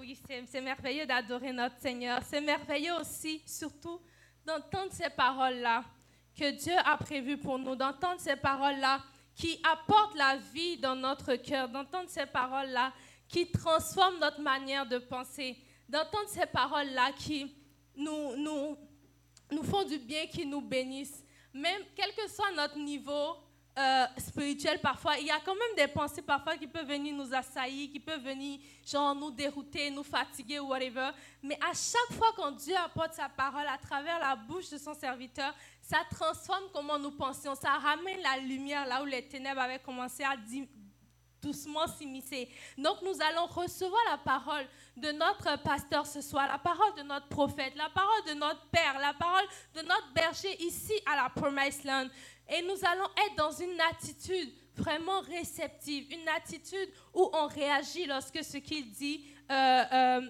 oui, c'est merveilleux d'adorer notre Seigneur. C'est merveilleux aussi, surtout, d'entendre ces paroles-là que Dieu a prévues pour nous, d'entendre ces paroles-là qui apportent la vie dans notre cœur, d'entendre ces paroles-là qui transforment notre manière de penser, d'entendre ces paroles-là qui nous, nous, nous font du bien, qui nous bénissent. Même quel que soit notre niveau euh, spirituel parfois, il y a quand même des pensées parfois qui peuvent venir nous assaillir, qui peuvent venir genre nous dérouter, nous fatiguer ou whatever. Mais à chaque fois quand Dieu apporte sa parole à travers la bouche de son serviteur, ça transforme comment nous pensions, ça ramène la lumière là où les ténèbres avaient commencé à doucement s'immiscer. Donc nous allons recevoir la parole de notre pasteur ce soir, la parole de notre prophète, la parole de notre père, la parole de notre berger ici à la Promise Land. Et nous allons être dans une attitude vraiment réceptive, une attitude où on réagit lorsque ce qu'il dit euh, euh,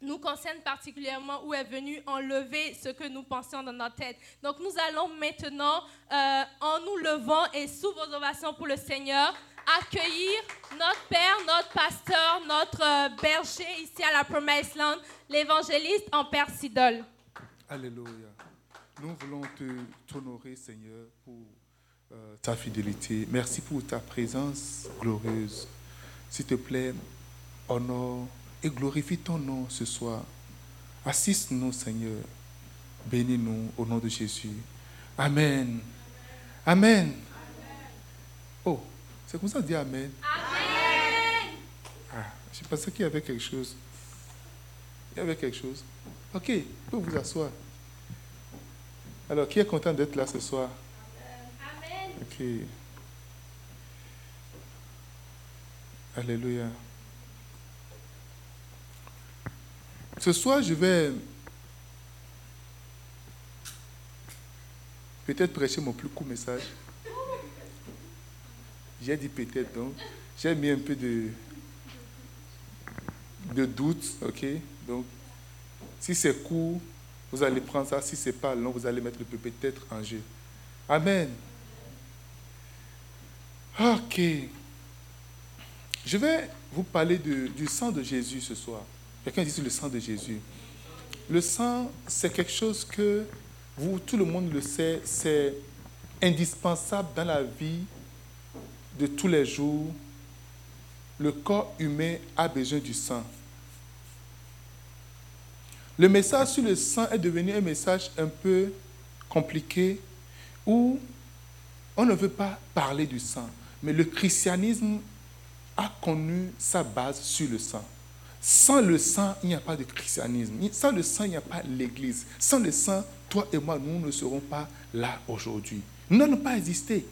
nous concerne particulièrement, où est venu enlever ce que nous pensions dans notre tête. Donc nous allons maintenant, euh, en nous levant et sous vos ovations pour le Seigneur, accueillir notre Père, notre pasteur, notre berger ici à la Promise Land, l'évangéliste en Père Sidol. Alléluia. Nous voulons t'honorer, Seigneur, pour euh, ta fidélité. Merci pour ta présence glorieuse. S'il te plaît, honore et glorifie ton nom ce soir. Assiste-nous, Seigneur. Bénis-nous au nom de Jésus. Amen. Amen. Oh, c'est comme ça dit Amen. Amen. Ah, je pensais qu'il y avait quelque chose. Il y avait quelque chose. Ok, vous vous asseoir. Alors, qui est content d'être là ce soir? Amen. Ok. Alléluia. Ce soir, je vais peut-être prêcher mon plus court message. J'ai dit peut-être, donc j'ai mis un peu de, de doute, ok? Donc, si c'est court, vous allez prendre ça. Si ce n'est pas long, vous allez mettre le peut-être en jeu. Amen. Ok. Je vais vous parler du sang de Jésus ce soir. Quelqu'un dit le sang de Jésus. Le sang, c'est quelque chose que vous, tout le monde le sait, c'est indispensable dans la vie de tous les jours. Le corps humain a besoin du sang. Le message sur le sang est devenu un message un peu compliqué où on ne veut pas parler du sang. Mais le christianisme a connu sa base sur le sang. Sans le sang, il n'y a pas de christianisme. Sans le sang, il n'y a pas l'Église. Sans le sang, toi et moi, nous ne serons pas là aujourd'hui. Nous n'allons pas exister.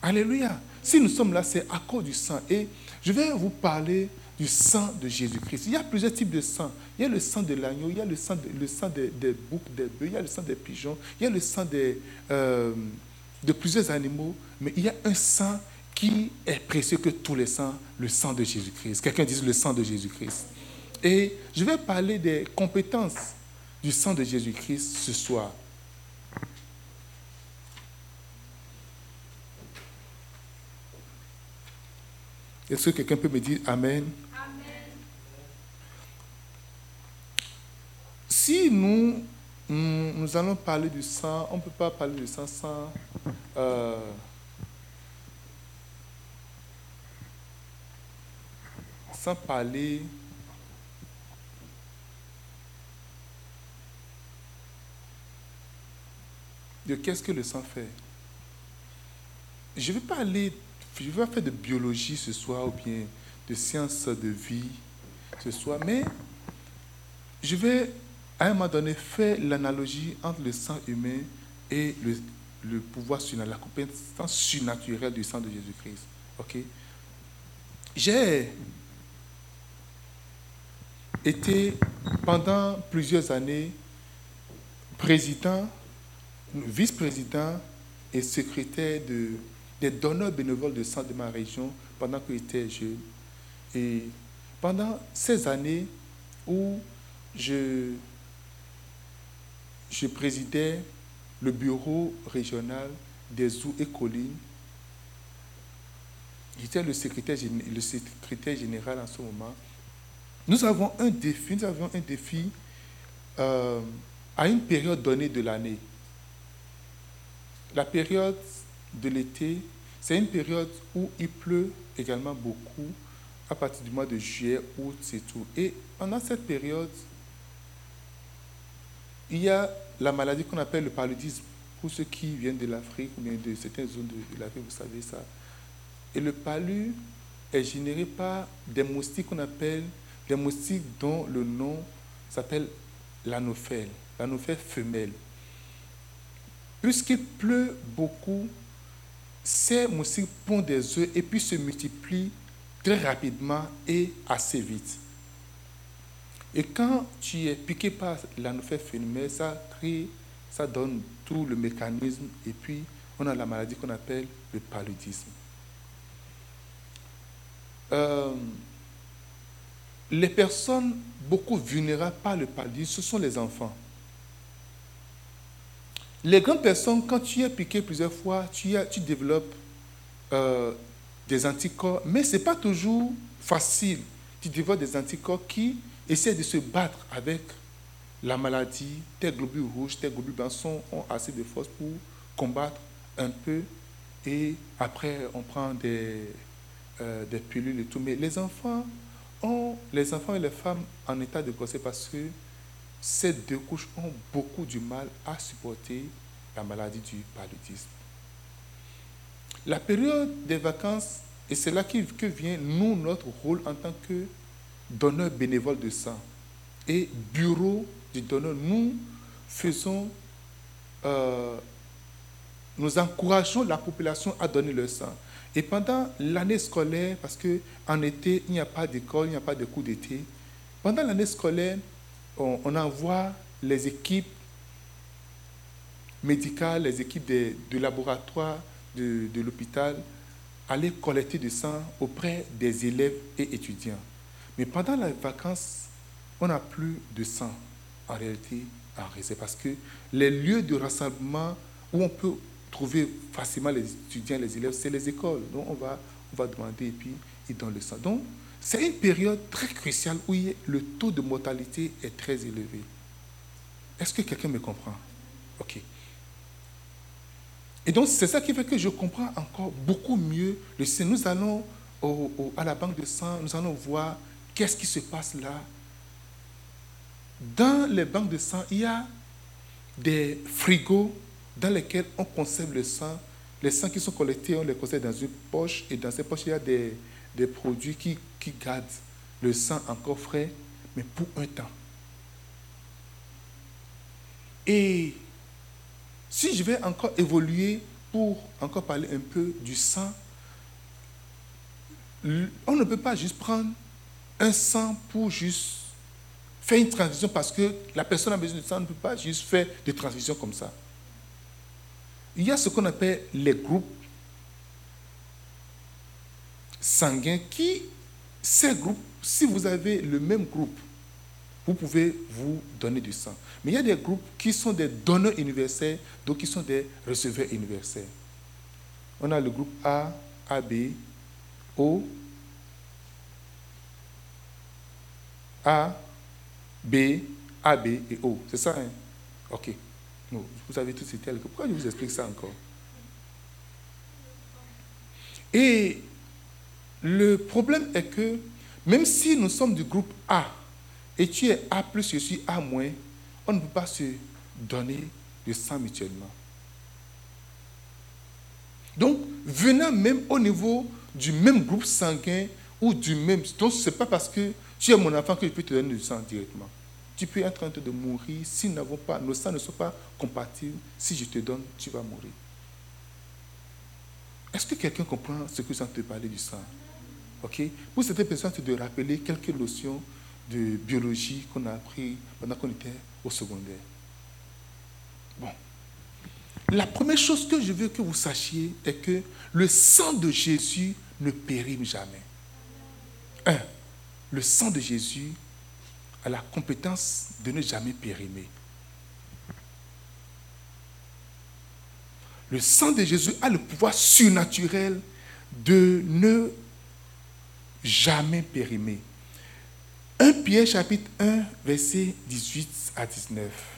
Alléluia. Si nous sommes là, c'est à cause du sang. Et je vais vous parler du sang de Jésus-Christ. Il y a plusieurs types de sang. Il y a le sang de l'agneau, il y a le sang, des, boucs, des bœufs, il y a le sang des pigeons, il y a le sang euh, de plusieurs animaux, mais il y a un sang qui est précieux que tous les sangs, le sang de Jésus-Christ. Quelqu'un dit le sang de Jésus-Christ. Et je vais parler des compétences du sang de Jésus-Christ ce soir. Est-ce que quelqu'un peut me dire Amen? Si nous, nous allons parler du sang, on ne peut pas parler du sang sans, euh, sans parler de qu'est-ce que le sang fait. Je ne vais pas aller je vais faire de biologie ce soir ou bien de sciences de vie ce soir, mais je vais à un moment donné faire l'analogie entre le sang humain et le, pouvoir surnaturel, la compétence surnaturelle du sang de Jésus-Christ. Ok? J'ai été pendant plusieurs années président, vice-président et secrétaire de des donneurs bénévoles de sang de ma région pendant que j'étais jeune. Et pendant ces années où je, je présidais le bureau régional des eaux et collines, J'étais le secrétaire, général en ce moment. Nous avons un défi, nous avons un défi euh, à une période donnée de l'année. La période de l'été, c'est une période où il pleut également beaucoup à partir du mois de juillet, août, c'est tout. Et pendant cette période, il y a la maladie qu'on appelle le paludisme. Pour ceux qui viennent de l'Afrique ou de certaines zones de l'Afrique, vous savez ça. Et le palu est généré par des moustiques qu'on appelle, des moustiques dont le nom s'appelle l'anophèle, l'anophèle femelle. Puisqu'il pleut beaucoup, ces moustiques pondent des œufs et puis se multiplient très rapidement et assez vite. Et quand tu es piqué par l'anophèle ça crée, ça donne tout le mécanisme et puis on a la maladie qu'on appelle le paludisme. Euh, les personnes beaucoup vulnérables par le paludisme, ce sont les enfants. Les grandes personnes, quand tu es piqué plusieurs fois, tu, tu développes euh, des anticorps, mais ce n'est pas toujours facile. Tu développes des anticorps qui essaient de se battre avec la maladie. Tes globules rouges, tes globules blancs ont assez de force pour combattre un peu. Et après, on prend des, euh, des pilules et tout. Mais les enfants, ont, les enfants et les femmes en état de grossesse parce que ces deux couches ont beaucoup du mal à supporter la maladie du paludisme. La période des vacances, et c'est là que vient, nous, notre rôle en tant que donneur bénévole de sang et bureau du donneur, nous faisons, euh, nous encourageons la population à donner le sang. Et pendant l'année scolaire, parce qu'en été, il n'y a pas d'école, il n'y a pas de cours d'été, pendant l'année scolaire, on, envoie les équipes médicales, les équipes de, laboratoire de, de l'hôpital aller collecter du sang auprès des élèves et étudiants. Mais pendant les vacances, on n'a plus de sang en réalité en réserve parce que les lieux de rassemblement où on peut trouver facilement les étudiants, les élèves, c'est les écoles. Donc on va, on va demander et puis ils donnent le sang. Donc c'est une période très cruciale où le taux de mortalité est très élevé. Est-ce que quelqu'un me comprend? Ok. Et donc c'est ça qui fait que je comprends encore beaucoup mieux le sang. Nous allons à la banque de sang, nous allons voir qu'est-ce qui se passe là? Dans les banques de sang, il y a des frigos dans lesquels on conserve le sang. Les sangs qui sont collectés, on les conserve dans une poche et dans ces poches, il y a des, des produits qui, qui gardent le sang encore frais, mais pour un temps. Et si je vais encore évoluer pour encore parler un peu du sang, on ne peut pas juste prendre un sang pour juste faire une transfusion parce que la personne a besoin de sang, ne peut pas juste faire des transfusions comme ça il y a ce qu'on appelle les groupes sanguins qui, ces groupes, si vous avez le même groupe, vous pouvez vous donner du sang. Mais il y a des groupes qui sont des donneurs universels, donc qui sont des receveurs universels. On a le groupe A, AB, O, A, B, AB et O. C'est ça, hein? OK vous avez tout cité. Pourquoi je vous explique ça encore? Et le problème est que même si nous sommes du groupe A et tu es A plus, je suis A moins, on ne peut pas se donner le sang mutuellement. Donc, venant même au niveau du même groupe sanguin ou du même. Donc, ce n'est pas parce que tu es mon enfant que je peux te donner du sang directement tu peux être en train de mourir si nous pas, nos sangs ne sont pas compatibles. Si je te donne, tu vas mourir. Est-ce que quelqu'un comprend ce que train de parler du sang? Ok? Pour certaines personnes, c'est de rappeler quelques notions de biologie qu'on a appris pendant qu'on était au secondaire. Bon. La première chose que je veux que vous sachiez est que le sang de Jésus ne périme jamais. Un, le sang de Jésus a la compétence de ne jamais périmer. Le sang de Jésus a le pouvoir surnaturel de ne jamais périmer. 1 Pierre chapitre 1, verset 18 à 19.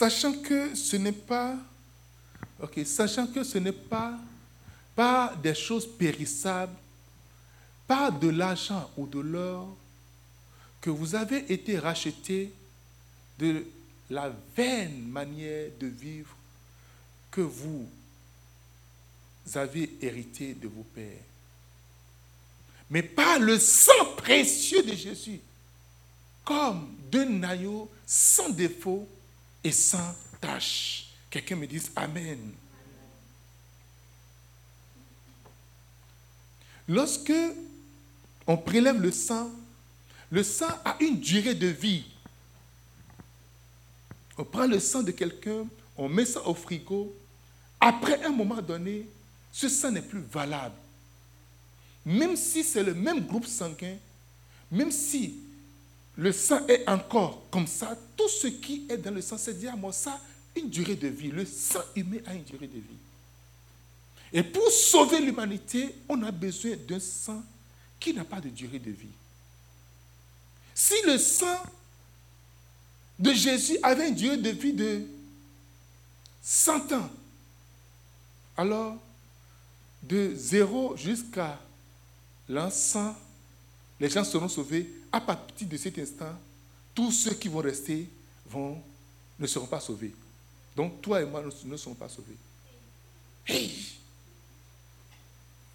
Sachant que ce n'est pas, que ce n'est pas, pas des choses périssables, pas de l'argent ou de l'or, que vous avez été rachetés de la vaine manière de vivre que vous avez hérité de vos pères. Mais par le sang précieux de Jésus, comme deux agneaux sans défaut et sans tâche. Quelqu'un me dise Amen. Lorsque on prélève le sang, le sang a une durée de vie. On prend le sang de quelqu'un, on met ça au frigo. Après un moment donné, ce sang n'est plus valable. Même si c'est le même groupe sanguin, même si le sang est encore comme ça, tout ce qui est dans le sang, c'est dire moi ça une durée de vie. Le sang humain a une durée de vie. Et pour sauver l'humanité, on a besoin d'un sang qui n'a pas de durée de vie. Si le sang de Jésus avait une durée de vie de 100 ans, alors de zéro jusqu'à l'an 100, les gens seront sauvés. À partir de cet instant, tous ceux qui vont rester vont, ne seront pas sauvés. Donc toi et moi ne, serons pas sauvés.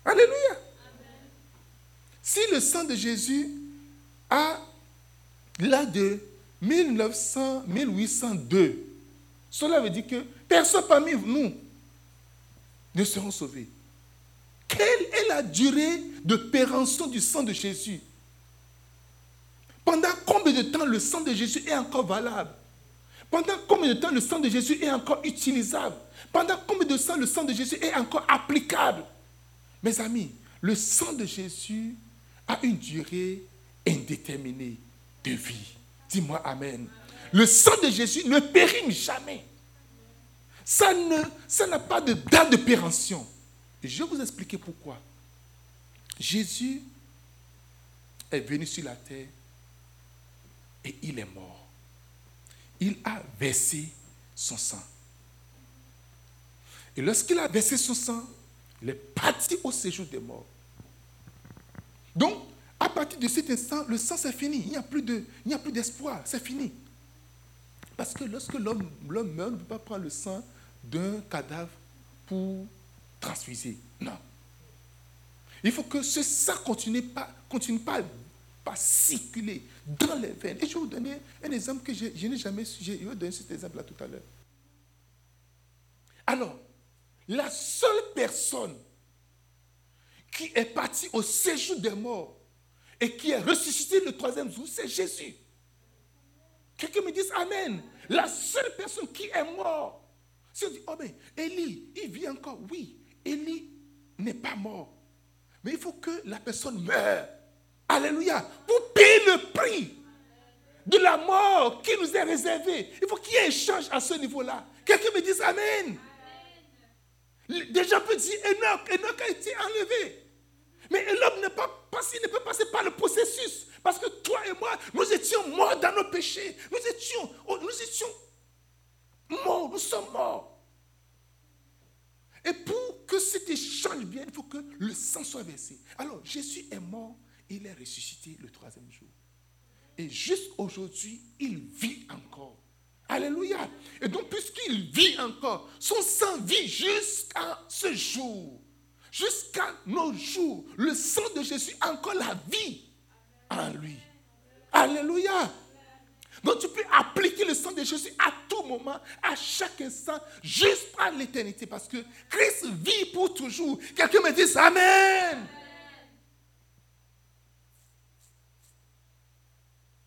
Alléluia. Si le sang de Jésus a là de 1900, 1802, cela veut dire que personne parmi nous ne seront sauvés. Quelle est la durée de péremption du sang de Jésus? Pendant combien de temps le sang de Jésus est encore valable? Pendant combien de temps le sang de Jésus est encore utilisable? Pendant combien de temps le sang de Jésus est encore applicable? Mes amis, le sang de Jésus a une durée indéterminée de vie. Dis-moi Amen. Le sang de Jésus ne périme jamais. Ça n'a pas de date de péremption. je vais vous expliquer pourquoi. Jésus est venu sur la terre et il est mort. Il a versé son sang. Et lorsqu'il a versé son sang, il est parti au séjour des morts. Donc, à partir de cet instant, le sang, c'est fini. Il n'y a plus d'espoir. c'est fini. Parce que lorsque l'homme meurt, on ne peut pas prendre le sang d'un cadavre pour transfuser. Non. Il faut que ce sang continue pas, continue pas, pas circuler dans les veines. Et je vais vous donner un exemple que je, n'ai jamais su. Je vais vous donner cet exemple-là tout à l'heure. Alors, la seule personne qui est partie au séjour des morts et qui est ressuscité le troisième jour, c'est Jésus. Quelqu'un me dise Amen. La seule personne qui est mort. Si on dit, oh mais Élie, il vit encore. Oui, Élie n'est pas mort. Mais il faut que la personne meure. Alléluia. Pour payer le prix de la mort qui nous est réservée. Il faut qu'il y ait un échange à ce niveau-là. Quelqu'un me dise Amen. Déjà peut dire Enoch, Enoch a été enlevé. Mais l'homme ne, pas, ne peut passer par le processus. Parce que toi et moi, nous étions morts dans nos péchés. Nous étions, oh, nous étions morts, nous sommes morts. Et pour que cet échange vienne, il faut que le sang soit versé. Alors, Jésus est mort, il est ressuscité le troisième jour. Et juste aujourd'hui, il vit encore. Alléluia. Et donc, puisqu'il vit encore, son sang vit jusqu'à ce jour jusqu'à nos jours. Le sang de Jésus encore la vie en lui. Alléluia. Donc tu peux appliquer le sang de Jésus à tout moment, à chaque instant, jusqu'à l'éternité. Parce que Christ vit pour toujours. Quelqu'un me dit Amen.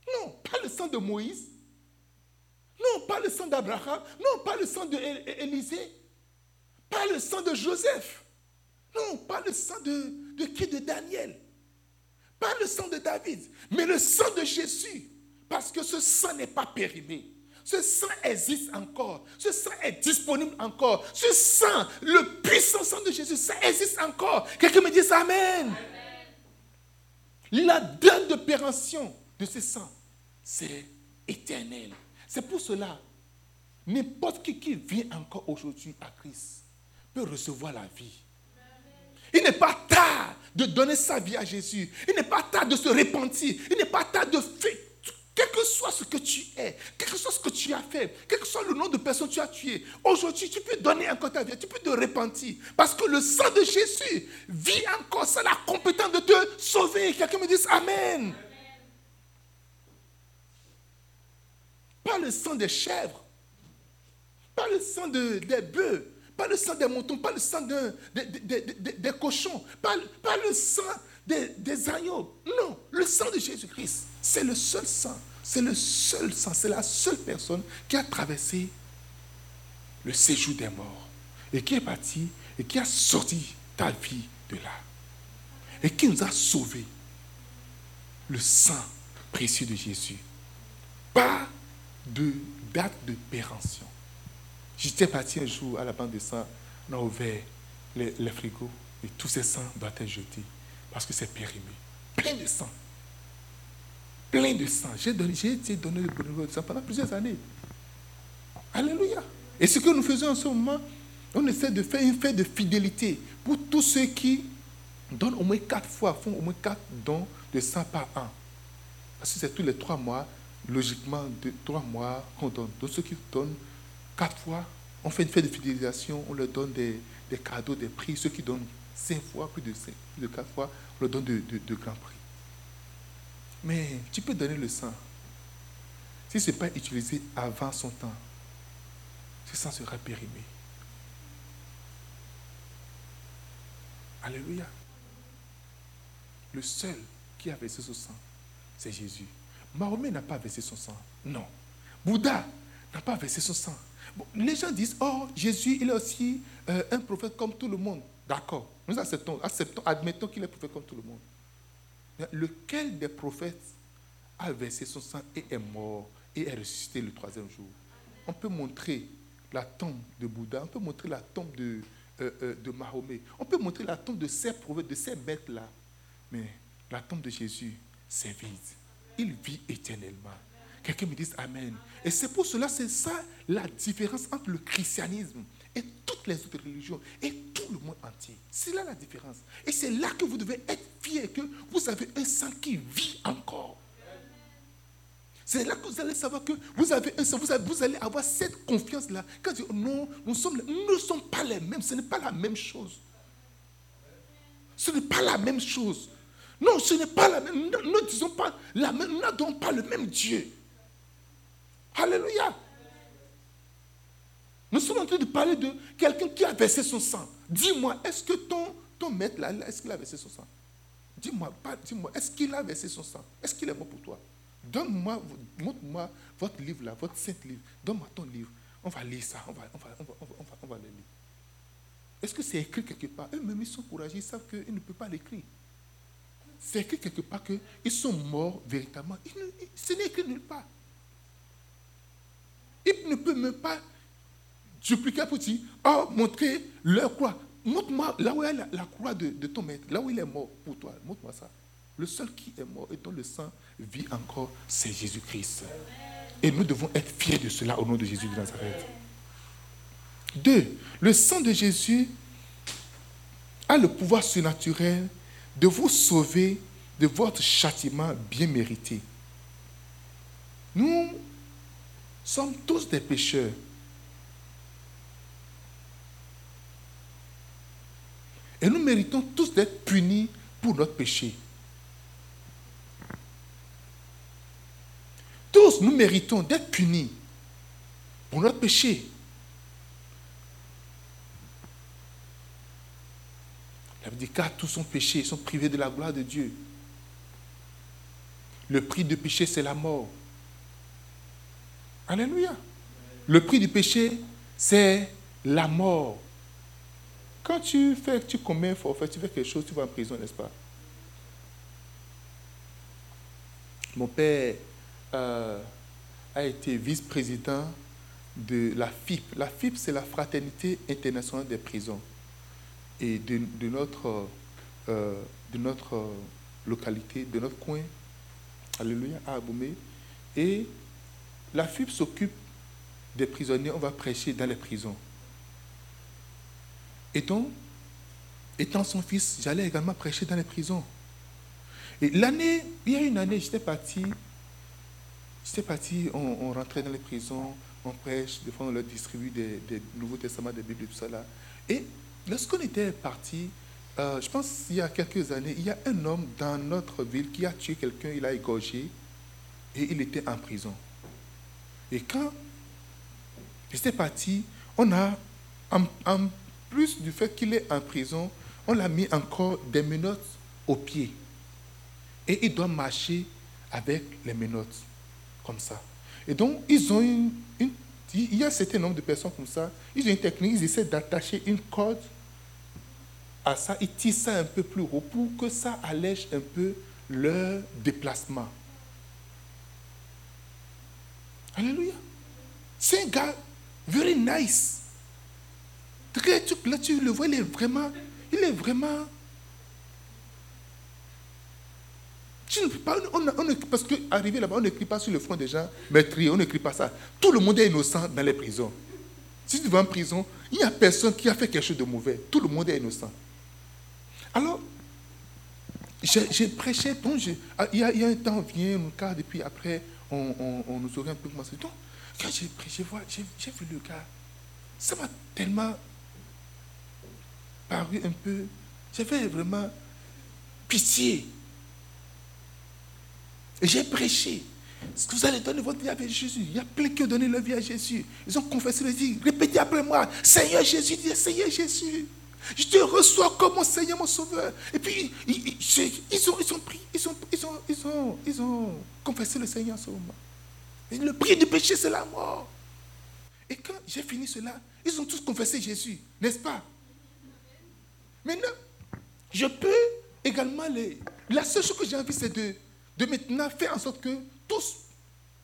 Non, pas le sang de Moïse. Non, pas le sang d'Abraham. Non, pas le sang d'Élisée. Pas le sang de Joseph. Non, pas le sang de, de qui De Daniel. Pas le sang de David, mais le sang de Jésus. Parce que ce sang n'est pas périmé. Ce sang existe encore. Ce sang est disponible encore. Ce sang, le puissant sang de Jésus, ça existe encore. Quelqu'un me dit Amen. La date d'opération de ce sang, c'est éternel. C'est pour cela, n'importe qui qui vient encore aujourd'hui à Christ peut recevoir la vie. Il n'est pas tard de donner sa vie à Jésus. Il n'est pas tard de se repentir. Il n'est pas tard de faire quel que soit ce que tu es, quel que soit ce que tu as fait, quel que soit le nom de personne que tu as tué, aujourd'hui tu peux donner encore ta vie, tu peux te repentir. Parce que le sang de Jésus vit encore, c'est la compétence de te sauver. Quelqu'un me dise Amen. Pas le sang des chèvres, pas le sang de, des bœufs, pas le sang des moutons, pas le sang des cochons, pas, pas le sang des, agneaux. Non, le sang de Jésus-Christ, c'est le seul sang. C'est le seul sang, c'est la seule personne qui a traversé le séjour des morts et qui est parti et qui a sorti ta vie de là et qui nous a sauvés. Le sang précieux de Jésus. Pas de date de péremption. J'étais parti un jour à la bande de sang, on a ouvert les, les frigos et tous ces sangs doivent être jetés parce que c'est périmé. Plein de sang. Plein de sang. J'ai été donné le bénévolat de sang pendant plusieurs années. Alléluia. Et ce que nous faisons en ce moment, on essaie de faire une fête de fidélité pour tous ceux qui donnent au moins quatre fois, font au moins quatre dons de sang par an. Parce que c'est tous les trois mois, logiquement, de trois mois qu'on donne. Donc ceux qui donnent quatre fois, on fait une fête de fidélisation, on leur donne des, cadeaux, des prix. Ceux qui donnent cinq fois, plus de, cinq, de quatre fois, on le donne de, grands prix. Mais tu peux donner le sang. Si ce n'est pas utilisé avant son temps, ce sang sera périmé. Alléluia. Le seul qui a versé son sang, c'est Jésus. Mahomet n'a pas versé son sang. Non. Bouddha n'a pas versé son sang. les gens disent, oh, Jésus, il est aussi euh, un prophète comme tout le monde. D'accord. Nous acceptons, acceptons admettons qu'il est prophète comme tout le monde. lequel des prophètes a versé son sang et est mort et est ressuscité le troisième jour? On peut montrer la tombe de Bouddha, on peut montrer la tombe de, euh, euh, de Mahomet, on peut montrer la tombe de ces prophètes, de ces bêtes-là. Mais la tombe de Jésus, c'est vide. Il vit éternellement. Quelqu'un me dise Amen. Et c'est pour cela, c'est ça la différence entre le christianisme et toutes les autres religions et tout le monde entier. C'est là la différence. Et c'est là que vous devez être fiers que vous avez un sang qui vit encore. C'est là que vous allez savoir que vous avez un sang, vous, allez avoir cette confiance-là. Quand vous non, nous, nous ne sommes pas les mêmes, ce n'est pas la même chose. Ce n'est pas la même chose. Non, ce n'est pas la même. Nous ne disons pas la même, nous n'adorons pas le même Dieu. Alléluia. Nous sommes en train de parler de quelqu'un qui a versé son sang. Dis-moi, est-ce que ton, ton maître là, est-ce qu'il a versé son sang? Dis-moi, dis-moi, est-ce qu'il a versé son sang? Est-ce qu'il est mort pour toi? Donne-moi, montre-moi votre livre là, votre saint livre. Donne-moi ton livre. On va lire ça, on va, on va, on va, on va, on va le lire. Est-ce que c'est écrit quelque part? Eux-mêmes, ils sont courageux, ils savent qu'ils ne peuvent pas l'écrire. C'est écrit quelque part qu'ils sont morts véritablement. ce n'est écrit nulle part. Ils ne peuvent même pas suppliquer pour dire, oh, montrer leur croix. Montre-moi là où est la, la croix de, ton maître, là où il est mort pour toi. Montre-moi ça. Le seul qui est mort et dont le sang vit encore, c'est Jésus-Christ. Et nous devons être fiers de cela au nom de Jésus de Nazareth. Deux, le sang de Jésus a le pouvoir surnaturel de vous sauver de votre châtiment bien mérité. Nous sommes tous des pécheurs. Et nous méritons tous d'être punis pour notre péché. Tous, nous méritons d'être punis pour notre péché. Bible dit car tous sont péchés, ils sont privés de la gloire de Dieu. Le prix du péché, c'est la mort. Alléluia. Le prix du péché, c'est la mort Quand tu fais, tu commets un forfait, tu fais quelque chose, tu vas en prison, n'est-ce pas? Mon père euh, a été vice-président de la FIP. La FIP, c'est la Fraternité internationale des prisons. Et de, notre, euh, de notre localité, de notre coin, Alléluia, à Aboumé. Et la FIP s'occupe des prisonniers, on va prêcher dans les prisons. Et donc, étant son fils, j'allais également prêcher dans les prisons. Et l'année, il y a une année, j'étais parti, j'étais parti, on, rentrait dans les prisons, on prêche, des fois on leur distribue des, Nouveaux Testaments, des Bibles, tout ça. Et lorsqu'on était parti, euh, je pense il y a quelques années, il y a un homme dans notre ville qui a tué quelqu'un, il a égorgé et il était en prison. Et quand j'étais parti, on a, en plus du fait qu'il est en prison, on l'a mis encore des menottes aux pieds. Et il doit marcher avec les menottes, comme ça. Et donc, ils ont une, il y a un certain nombre de personnes comme ça, ils ont une technique, ils essaient d'attacher une corde à ça, ils tirent ça un peu plus haut pour que ça allège un peu leur déplacement. Alléluia. C'est un gars very nice. Là, tu le vois, il est vraiment, il est vraiment Tu ne pas, on, on, parce là-bas, on n'écrit pas sur le front des gens meurtriers, on n'écrit pas ça. Tout le monde est innocent dans les prisons. Si tu vas en prison, il n'y a personne qui a fait quelque chose de mauvais. Tout le monde est innocent. Alors, j'ai prêché, donc ah, il, y a, il, y a, un temps, vient, on cadre, et puis après, on, on, nous aurait un peu commencé. Donc, quand j'ai prêché, j'ai vu le gars, ça m'a tellement paru un peu. J'avais vraiment pitié. J'ai prêché. que vous allez donner votre vie à Jésus. Il y a plein qui ont donné leur vie à Jésus. Ils ont confessé le dit, répétez après moi, Seigneur Jésus, Seigneur Jésus. Je te reçois comme mon Seigneur, mon Sauveur. Et puis, ils, ont, ils ont ils ont, ils ont, ils ont, confessé le Seigneur en ce moment. Et le prix du péché, c'est la mort. Et quand j'ai fini cela, ils ont tous confessé Jésus, n'est-ce pas? Maintenant, je peux également les... La seule chose que j'ai envie, c'est de maintenant faire en sorte que tous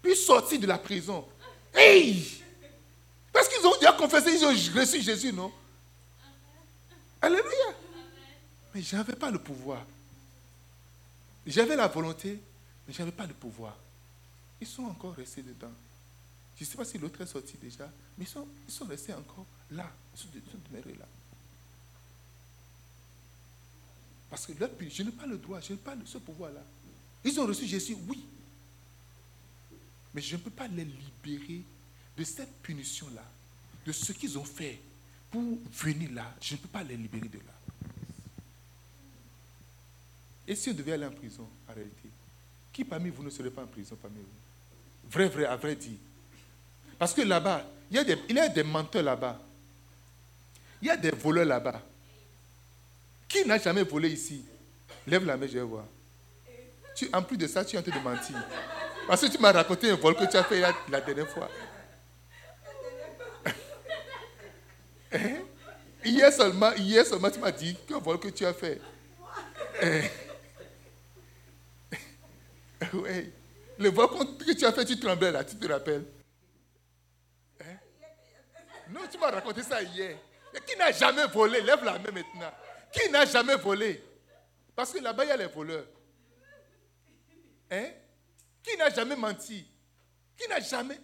puissent sortir de la prison. Parce qu'ils ont déjà confessé, ils ont reçu Jésus, non? Alléluia. Mais je n'avais pas le pouvoir. J'avais la volonté, mais je n'avais pas le pouvoir. Ils sont encore restés dedans. Je ne sais pas si l'autre est sorti déjà, mais ils sont, restés encore là. Ils sont, demeurés là. Parce que là, je n'ai pas le droit, je n'ai pas ce pouvoir-là. Ils ont reçu Jésus, oui. Mais je ne peux pas les libérer de cette punition-là, de ce qu'ils ont fait pour venir là. Je ne peux pas les libérer de là. Et si on devait aller en prison, en réalité, qui parmi vous ne serait pas en prison parmi vous? Vrai, vrai, à vrai dire. Parce que là-bas, il y a des, menteurs là-bas. Il y a des voleurs là-bas. Qui n'a jamais volé ici? Lève la main, je vais voir en plus de ça, tu es en train de mentir. Parce que tu m'as raconté un vol que tu as fait la, dernière fois. Hein? hier, seulement, hier seulement, tu m'as dit qu'un vol que tu as fait. Hein? Le vol que tu as fait, tu tremblais là, tu te rappelles hein? Non, tu m'as raconté ça hier. qui n'a jamais volé? Lève la main maintenant. Qui n'a jamais volé? Parce que là-bas, il y a les voleurs. Qui n'a jamais menti? Qui n'a jamais.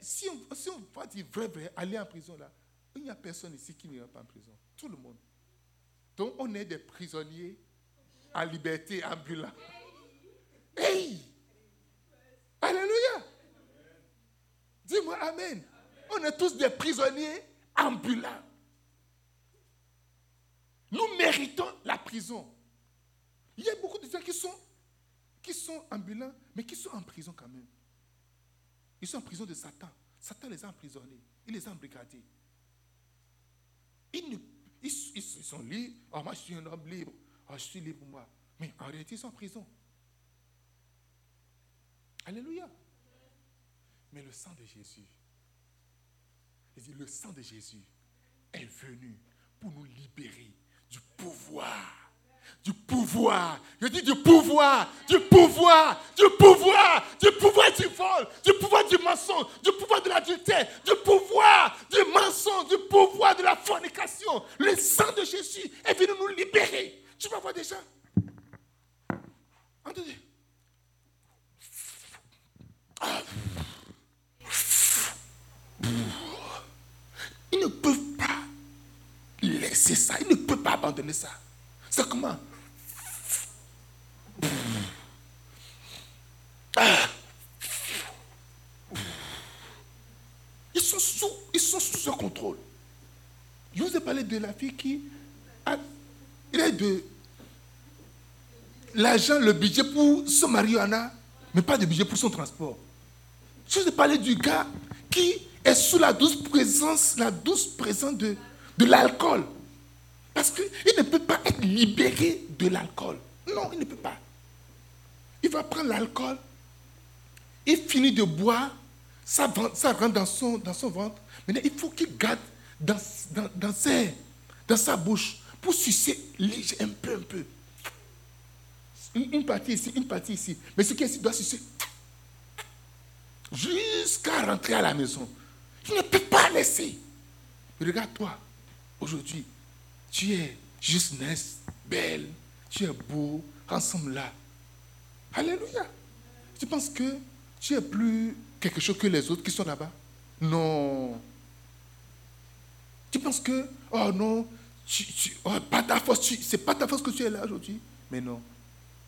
si, on, si, on, va dire vrai, vrai, aller en prison là, il n'y a personne ici qui n'ira pas en prison. Tout le monde. Donc on est des prisonniers en liberté, ambulants. Hey! Alléluia! Dis-moi Amen. On est tous des prisonniers ambulants. Nous méritons la prison. Il y a beaucoup de gens qui sont qui sont ambulants, mais qui sont en prison quand même. Ils sont en prison de Satan. Satan les a emprisonnés. Il les a embrigadés. Ils, sont libres. Oh, moi, je suis un homme libre. Oh, je suis libre, moi. Mais en réalité, ils sont en prison. Alléluia. Mais le sang de Jésus, le sang de Jésus est venu pour nous libérer du pouvoir. Du pouvoir. Je dis du pouvoir. Du pouvoir. Du pouvoir. Du pouvoir du vol. Du pouvoir du mensonge. Du pouvoir de l'adultère. Du pouvoir du mensonge. Du pouvoir de la fornication. Le sang de Jésus est venu nous libérer. Tu vas voir déjà. Entendez? Ils ne peuvent pas laisser ça. Ils ne peuvent pas abandonner ça. Comment? Ils sont sous, ils sont sous ce contrôle. Je vous ai parlé de la fille qui a, il de l'argent, le budget pour son marijuana, mais pas de budget pour son transport. Je vous ai parlé du gars qui est sous la douce présence, la douce présence de, de l'alcool. Parce qu'il ne peut pas être libéré de l'alcool. Non, il ne peut pas. Il va prendre l'alcool, il finit de boire, ça, rentre dans son, ventre. Maintenant, il faut qu'il garde dans sa bouche pour sucer un peu, un peu. Une, partie ici, une partie ici. Mais ce qui est ici doit sucer jusqu'à rentrer à la maison. Il ne peut pas laisser. Regarde-toi, aujourd'hui, tu es juste naisse, belle, tu es beau, ensemble là. Alléluia. Tu penses que tu es plus quelque chose que les autres qui sont là-bas? Non. Tu penses que, oh non, tu, oh, pas ta force, c'est pas ta force que tu es là aujourd'hui? Mais non,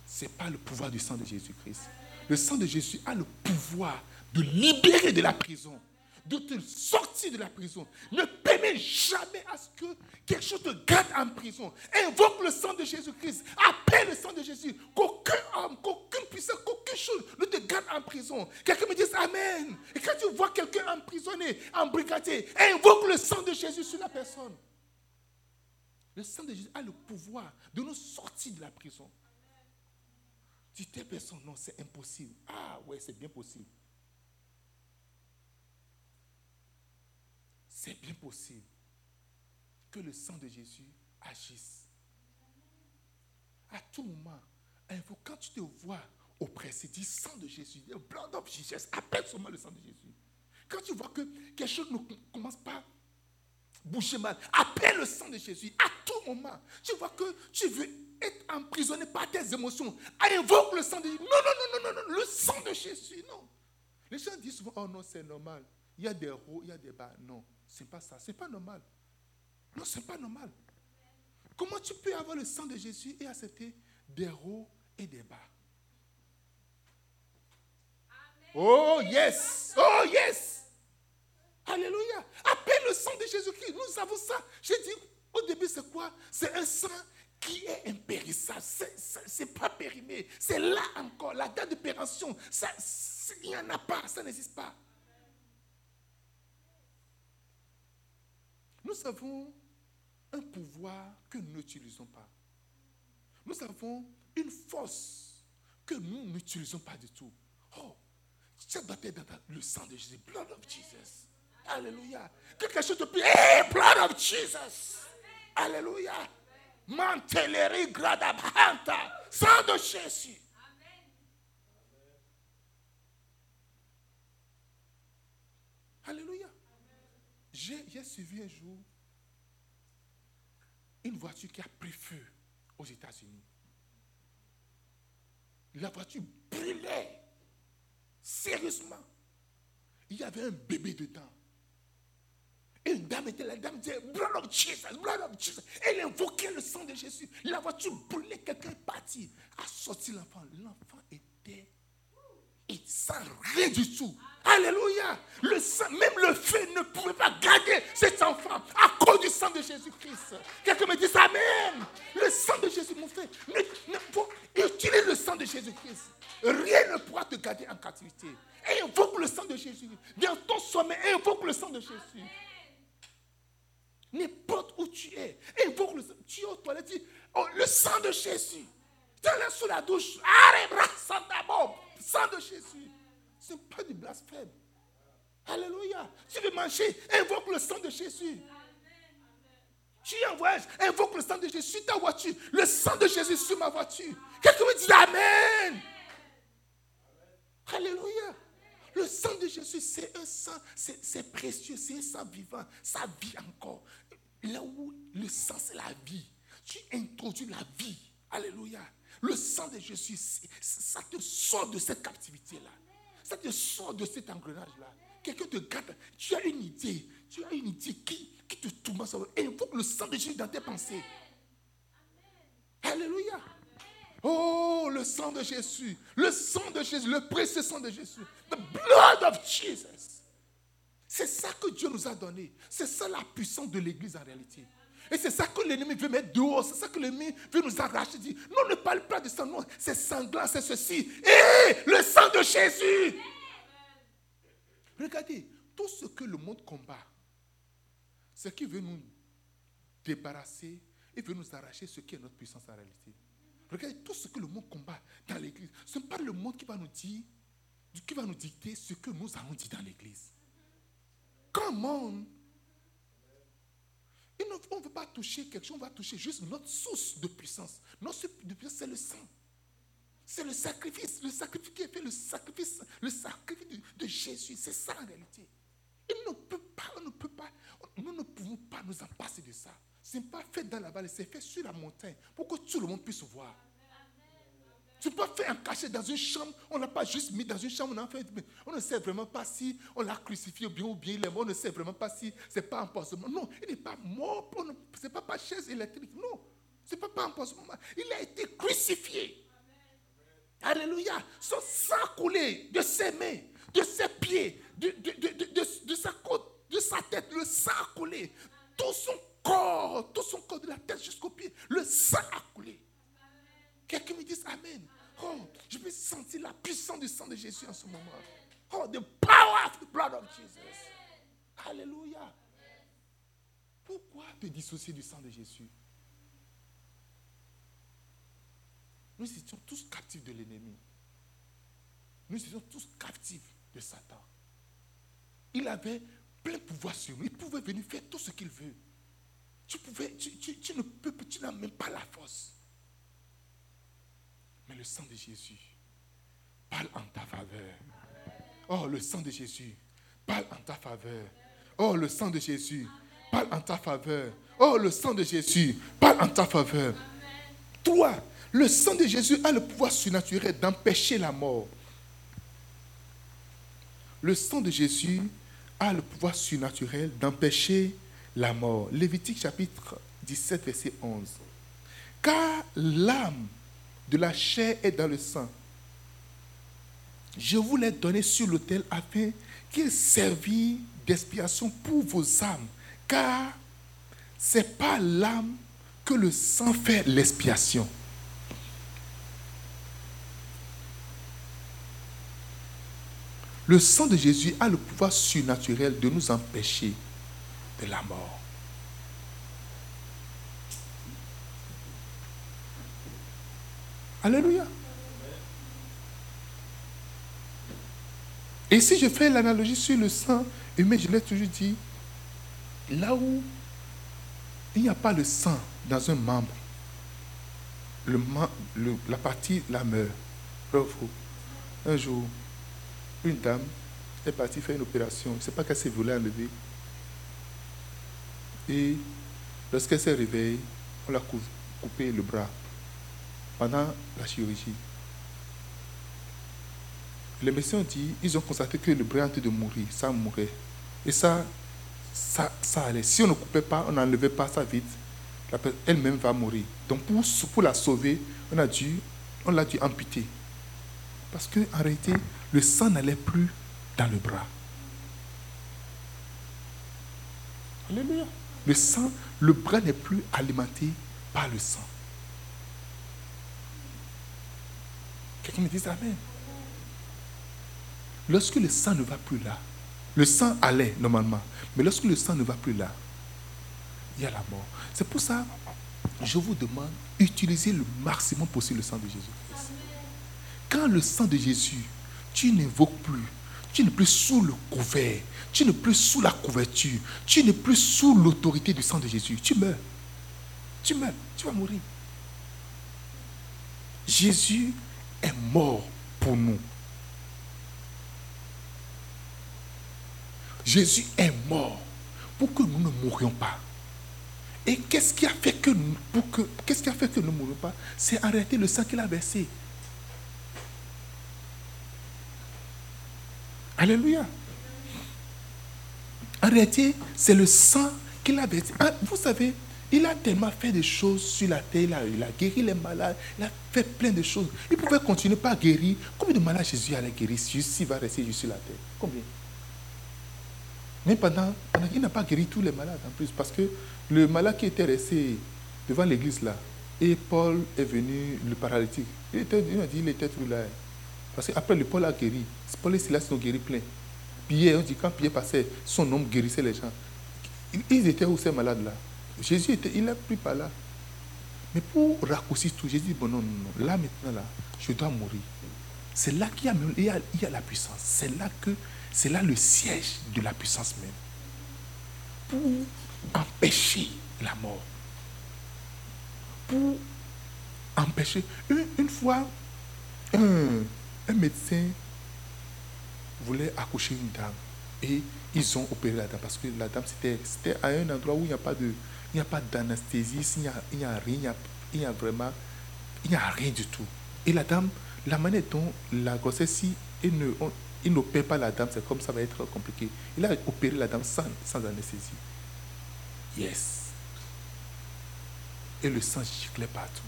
ce n'est pas le pouvoir du sang de Jésus-Christ. Le sang de Jésus a le pouvoir de libérer de la prison de te sortir de la prison. Ne permets jamais à ce que quelque chose te garde en prison. Invoque le sang de Jésus-Christ. Appelle le sang de Jésus. Qu'aucun homme, qu'aucune puissance, qu'aucune chose ne te garde en prison. Quelqu'un me dise Amen. Et quand tu vois quelqu'un emprisonné, embrigadé, invoque le sang de Jésus sur la personne. Le sang de Jésus a le pouvoir de nous sortir de la prison. Tu telle personne, non, c'est impossible. Ah ouais, c'est bien possible. C'est bien possible que le sang de Jésus agisse. À tout moment, quand tu te vois oppressé, dis sang de Jésus, le blood of appelle seulement le sang de Jésus. Quand tu vois que quelque chose ne commence pas à bouger mal, appelle le sang de Jésus à tout moment. Tu vois que tu veux être emprisonné par tes émotions, invoque le sang de Jésus. Non, non, non, non, non, le sang de Jésus, non. Les gens disent souvent, oh non, c'est normal. Il y a des hauts, il y a des bas. Non. C'est pas ça. C'est pas normal. Non, c'est pas normal. Comment tu peux avoir le sang de Jésus et accepter des hauts et des bas? Oh yes! Oh yes! Alléluia! Appelle le sang de Jésus-Christ. Nous avons ça. J'ai dit au début, c'est quoi? C'est un sang qui est impérissable. C'est pas périmé. C'est là encore. La date de péremption, il n'y en a pas. Ça n'existe pas. Nous avons un pouvoir que nous n'utilisons pas. Nous avons une force que nous n'utilisons pas du tout. Oh, doit être dans le sang de Jésus, blood of Jesus. Alléluia. Quelque chose de plus. Hey, blood of Jesus. Alléluia. Manteleri gradabanta. Sang de Jésus. Alléluia. J'ai suivi un jour une voiture qui a pris feu aux États-Unis. La voiture brûlait. Sérieusement. Il y avait un bébé dedans. Et une dame était là, la dame disait, blood of Jesus, blood of Jesus. Elle invoquait le sang de Jésus. La voiture brûlait, quelqu'un est parti, a sorti l'enfant. L'enfant était, il sent rien du tout. Alléluia. Le même le feu ne pouvait pas garder cet enfant à cause du sang de Jésus-Christ. Quelqu'un me dit Amen. Le sang de Jésus, mon frère. utilise le sang de Jésus-Christ. Rien ne pourra te garder en captivité. Invoque le sang de Jésus. Dans ton sommeil, invoque le sang de Jésus. N'importe où tu es, invoque le sang. Tu es aux toilettes, oh, le sang de Jésus. Tu es là sous la douche. Sang de Jésus. Ce n'est pas du blasphème. Alléluia. Tu veux manger, invoque le sang de Jésus. Tu es en voyage, invoque le sang de Jésus sur ta voiture, le sang de Jésus sur ma voiture. Quelqu'un me dit Amen. Alléluia. Le sang de Jésus, c'est un sang, c'est précieux, c'est un sang vivant. Ça vit encore. Là où le sang, c'est la vie. Tu introduis la vie. Alléluia. Le sang de Jésus, ça te sort de cette captivité-là. Ça te sort de cet engrenage-là. Quelqu'un te garde. Tu as une idée. Tu as une idée qui, qui te tourmente. Invoque le sang de Jésus dans tes pensées. Alléluia. Oh, le sang de Jésus. Le sang de Jésus. Le précieux sang de Jésus. The blood of Jesus. C'est ça que Dieu nous a donné. C'est ça la puissance de l'Église en réalité. Et c'est ça que l'ennemi veut mettre dehors. C'est ça que l'ennemi veut nous arracher. Dit, non, ne parle pas de sang. Non, c'est sanglant, c'est ceci. Et le sang de Jésus. Regardez, tout ce que le monde combat, ce qui veut nous débarrasser, il veut nous arracher ce qui est notre puissance en réalité. Regardez, tout ce que le monde combat dans l'église, ce n'est pas le monde qui va nous dire, qui va nous dicter ce que nous allons dire dans l'église. Comment on ne veut pas toucher quelque chose, on va toucher juste notre source de puissance. Notre source de puissance, c'est le sang. C'est le sacrifice, le sacrifice qui est fait, le sacrifice, le sacrifice de, Jésus. C'est ça en réalité. Il ne peut pas, on ne peut pas, nous ne pouvons pas nous en passer de ça. Ce n'est pas fait dans la vallée, c'est fait sur la montagne pour que tout le monde puisse voir. Tu peux faire un cachet dans une chambre, on ne l'a pas juste mis dans une chambre, on, a fait, on ne sait vraiment pas si on l'a crucifié bien ou bien il est mort, on ne sait vraiment pas si c'est pas un poisson. Non, il n'est pas mort, ce n'est pas par chaise électrique, non, ce n'est pas par empoisonnement. Il a été crucifié. Alléluia. Son sang coulé de ses mains, de ses pieds, de, de, sa côte, de sa tête, le sang a coulé. Tout son corps, tout son corps de la tête jusqu'au pied, le sang a coulé. Quelqu'un me dit Amen. Oh, je peux sentir la puissance du sang de Jésus en ce moment. Oh, the power of the blood of Jesus. Alléluia. Pourquoi te dissocier du sang de Jésus? Nous étions tous captifs de l'ennemi. Nous étions tous captifs de Satan. Il avait plein pouvoir sur nous. Il pouvait venir faire tout ce qu'il veut. Tu, pouvais, tu, ne peux, tu n'as même pas la force. Mais le sang de Jésus parle en ta faveur. Oh, le sang de Jésus parle en ta faveur. Oh, le sang de Jésus parle en ta faveur. Oh, le sang de Jésus parle en ta faveur. Toi, le sang de Jésus a le pouvoir surnaturel d'empêcher la mort. Le sang de Jésus a le pouvoir surnaturel d'empêcher la mort. Lévitique chapitre 17, verset 11. Car l'âme de la chair est dans le sang. Je vous l'ai donné sur l'autel afin qu'il servît d'expiation pour vos âmes. Car c'est pas l'âme que le sang fait l'expiation. Le sang de Jésus a le pouvoir surnaturel de nous empêcher de la mort. Alléluia. Et si je fais l'analogie sur le sang humain, je l'ai toujours dit, là où il n'y a pas le sang dans un membre, le, la partie la meurt. Un jour, une dame est partie faire une opération. Je ne sais pas qu'elle s'est voulu enlever. Et lorsqu'elle s'est réveillée, on l'a coupé le bras pendant la chirurgie. Les médecins ont dit, ils ont constaté que le bras train de mourir, ça mourait. Et ça, ça, ça allait. Si on ne coupait pas, on n'enlevait pas ça vite, elle-même va mourir. Donc pour, pour la sauver, on a dû, on l'a dû amputer. Parce qu'en réalité, le sang n'allait plus dans le bras. Alléluia. Le sang, le bras n'est plus alimenté par le sang. Quelqu'un me dit Amen. Lorsque le sang ne va plus là, le sang allait normalement, mais lorsque le sang ne va plus là, il y a la mort. C'est pour ça, je vous demande, utilisez le maximum possible le sang de Jésus-Christ. Quand le sang de Jésus, tu n'évoques plus, tu n'es plus sous le couvert, tu n'es plus sous la couverture, tu n'es plus sous l'autorité du sang de Jésus, tu meurs. Tu meurs, tu vas mourir. Jésus est mort pour nous. Jésus est mort pour que nous ne mourions pas. Et qu'est-ce qui a fait que nous, que, qu'est-ce qui a fait que nous ne mourions pas? C'est arrêter le sang qu'il a versé. Alléluia. Arrêtez, c'est le sang qu'il a versé. Ah, vous savez, il a tellement fait de choses sur la terre. Il a, guéri les malades. Il a fait plein de choses. Il pouvait continuer pas à guérir. Combien de malades Jésus allait guérir s'il va rester juste sur la terre? Combien? Mais pendant, il n'a pas guéri tous les malades en plus. Parce que le malade qui était resté devant l'église là, et Paul est venu, le paralytique, il, était, a dit il était tout là. Parce qu'après, le Paul a guéri. Paul et Silas ont guéri plein. Pierre, on dit quand Pierre passait, son homme guérissait les gens. Ils étaient où ces malades-là? Jésus était, il n'a pris par là. Mais pour raccourcir tout, Jésus dit, bon non, non, non, là maintenant, là, je dois mourir. C'est là qu'il y a, a, y a la puissance. C'est là que, c'est là le siège de la puissance même. Pour empêcher la mort. Pour empêcher. Une, une fois, un, un médecin voulait accoucher une dame et ils ont opéré la dame parce que la dame c'était à un endroit où il n'y a pas de il n'y a pas d'anesthésie, il n'y a, rien, il n'y a, a vraiment il n'y a rien du tout. Et la dame, la manière dont la grossesse, si on, il n'opère pas la dame, c'est comme ça va être compliqué. Il a opéré la dame sans, anesthésie. Yes. Et le sang giclait partout.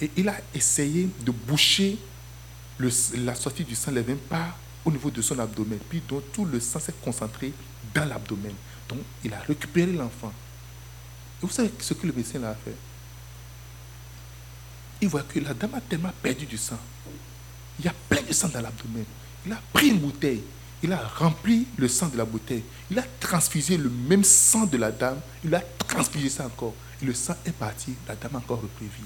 Et il a essayé de boucher la sortie du sang, les veines par au niveau de son abdomen. Puis donc tout le sang s'est concentré dans l'abdomen. Donc il a récupéré l'enfant. Et vous savez ce que le médecin a fait? Il voit que la dame a tellement perdu du sang. Il y a plein de sang dans l'abdomen. Il a pris une bouteille. Il a rempli le sang de la bouteille. Il a transfusé le même sang de la dame. Il a transfusé ça encore. Et le sang est parti. La dame a encore repris vie.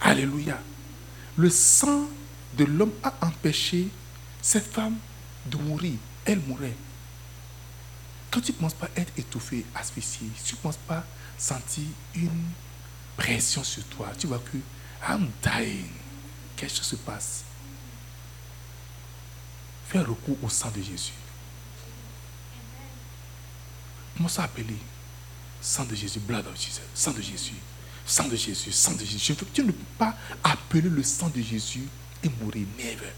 Alléluia. Le sang de l'homme a empêché cette femme de mourir. Elle mourait. Quand tu ne penses pas être étouffé, asphyxié, tu ne penses pas sentir une pression sur toi, tu vois que I'm dying. Quelque chose se passe. Fais recours au sang de Jésus. Comment ça appeler Sang de Jésus, blood of Jesus, sang de Jésus, sang de Jésus, sang de Jésus. Tu ne peux pas appeler le sang de Jésus et mourir. Never.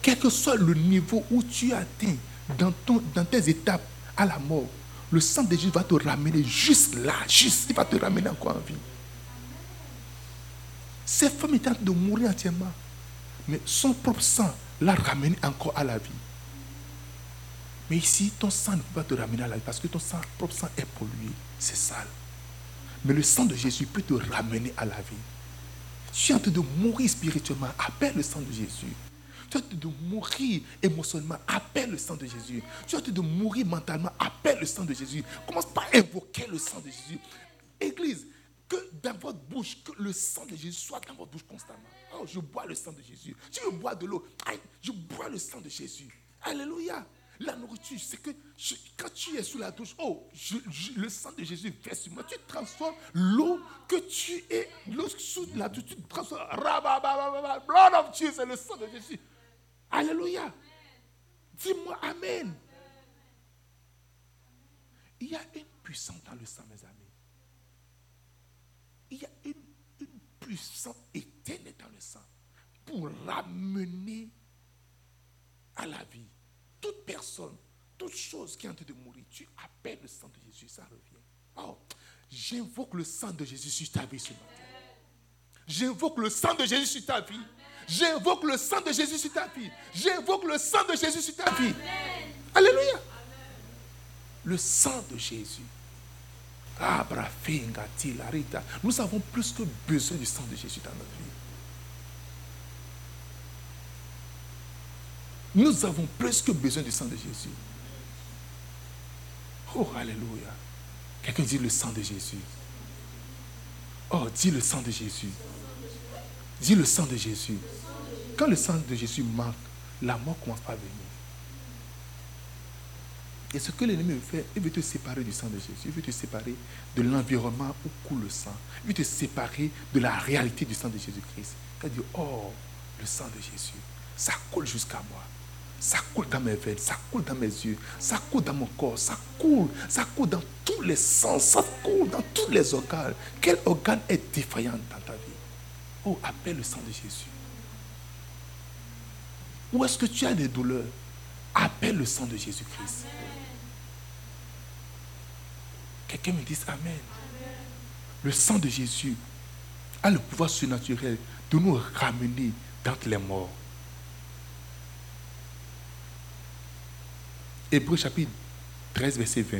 Quel que soit le niveau où tu atteins dans, ton, tes étapes à la mort, le sang de Jésus va te ramener juste là, juste, il va te ramener encore en vie. Cette femme était en train de mourir entièrement, mais son propre sang l'a ramené encore à la vie. Mais ici, ton sang ne peut pas te ramener à la vie parce que ton propre sang est pollué, c'est sale. Mais le sang de Jésus peut te ramener à la vie. Tu es en train de mourir spirituellement, appelle le sang de Jésus. Tu train de mourir émotionnellement, appelle le sang de Jésus. Tu train de mourir mentalement, appelle le sang de Jésus. Commence par invoquer le sang de Jésus. Église, que dans votre bouche, que le sang de Jésus soit dans votre bouche constamment. Oh, je bois le sang de Jésus. Tu veux boire de l'eau, je bois le sang de Jésus. Alléluia. La nourriture, c'est que je, quand tu es sous la douche, oh, je, je, le sang de Jésus verse sur moi. Tu transformes l'eau que tu es, l'eau sous la douche, tu transformes. Blood of Jesus, le sang de Jésus. Alléluia. Dis-moi Amen. Il y a une puissance dans le sang, mes amis. Il y a une, puissance éternelle dans le sang pour ramener à la vie toute personne, toute chose qui est en train de mourir. Tu appelles le sang de Jésus, ça revient. Oh, j'invoque le sang de Jésus sur ta vie ce matin. J'invoque le sang de Jésus sur ta vie. J'invoque le sang de Jésus sur ta vie. J'invoque le sang de Jésus sur ta vie. Alléluia. Le sang de Jésus. Nous avons plus que besoin du sang de Jésus dans notre vie. Nous avons plus que besoin du sang de Jésus. Oh, Alléluia. Quelqu'un dit le sang de Jésus. Oh, dis le sang de Jésus. Dis le sang de Jésus. Quand le sang de Jésus manque, la mort commence à venir. Et ce que l'ennemi veut faire, il veut te séparer du sang de Jésus. Il veut te séparer de l'environnement où coule le sang. Il veut te séparer de la réalité du sang de Jésus-Christ. Il va dire, oh, le sang de Jésus, ça coule jusqu'à moi. Ça coule dans mes veines, ça coule dans mes yeux, ça coule dans mon corps, ça coule, ça coule dans tous les sens, ça coule dans tous les organes. Quel organe est défaillant dans ta vie? Oh, appelle le sang de Jésus. Où est-ce que tu as des douleurs Appelle le sang de Jésus-Christ? Quelqu'un me dise Amen. Le sang de Jésus a le pouvoir surnaturel de nous ramener d'entre les morts. Hébreu chapitre 13, verset 20.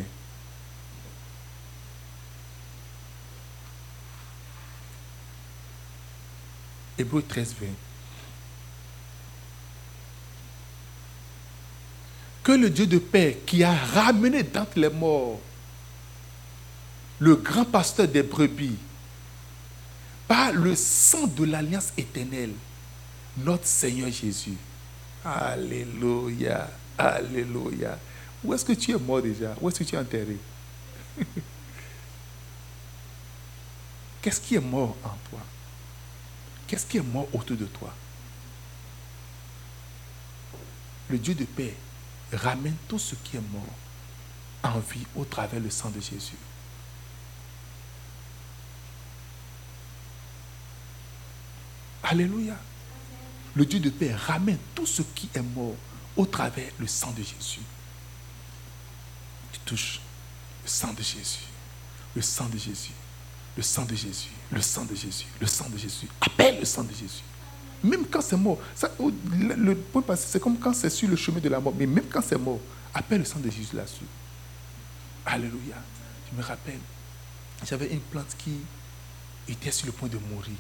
Hébreu 13, 20. Que le Dieu de paix qui a ramené d'entre les morts le grand pasteur des brebis par le sang de l'alliance éternelle, notre Seigneur Jésus. Alléluia, Alléluia. Où est-ce que tu es mort déjà? Où est-ce que tu es enterré? Qu'est-ce qui est mort en toi? Qu'est-ce qui est mort autour de toi? Le Dieu de paix ramène tout ce qui est mort en vie au travers le sang de Jésus. Alléluia. Le Dieu de paix ramène tout ce qui est mort au travers le sang de Jésus. Tu touches le sang de Jésus, le sang de Jésus, le sang de Jésus, le sang de Jésus, le sang de Jésus. Appelle le sang de Jésus. Même quand c'est mort, le, point passé, c'est comme quand c'est sur le chemin de la mort, mais même quand c'est mort, appelle le sang de Jésus là-dessus. Alléluia. Je me rappelle, j'avais une plante qui était sur le point de mourir.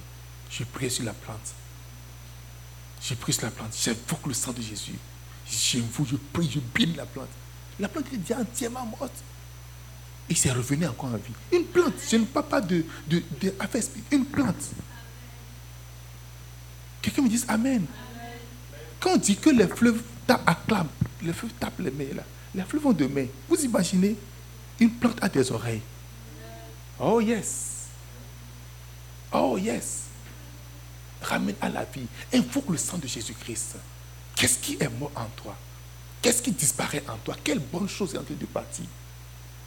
Je priais sur la plante. J'ai pris sur la plante. J'invoque le sang de Jésus. J'invoque, je prie, je bine la plante. La plante déjà entièrement morte. Et c'est revenu encore en vie. Une plante, je ne parle pas de, de, une plante. Quelqu'un me dit Amen. Quand on dit que les fleuves acclament, les fleuves tapent les mains là, les fleuves vont de main. Vous imaginez, une plante a des oreilles. Oh yes. Oh yes. Ramène à la vie. Invoque le sang de Jésus-Christ. Qu'est-ce qui est mort en toi? Qu'est-ce qui disparaît en toi? Quelle bonne chose est en train de partir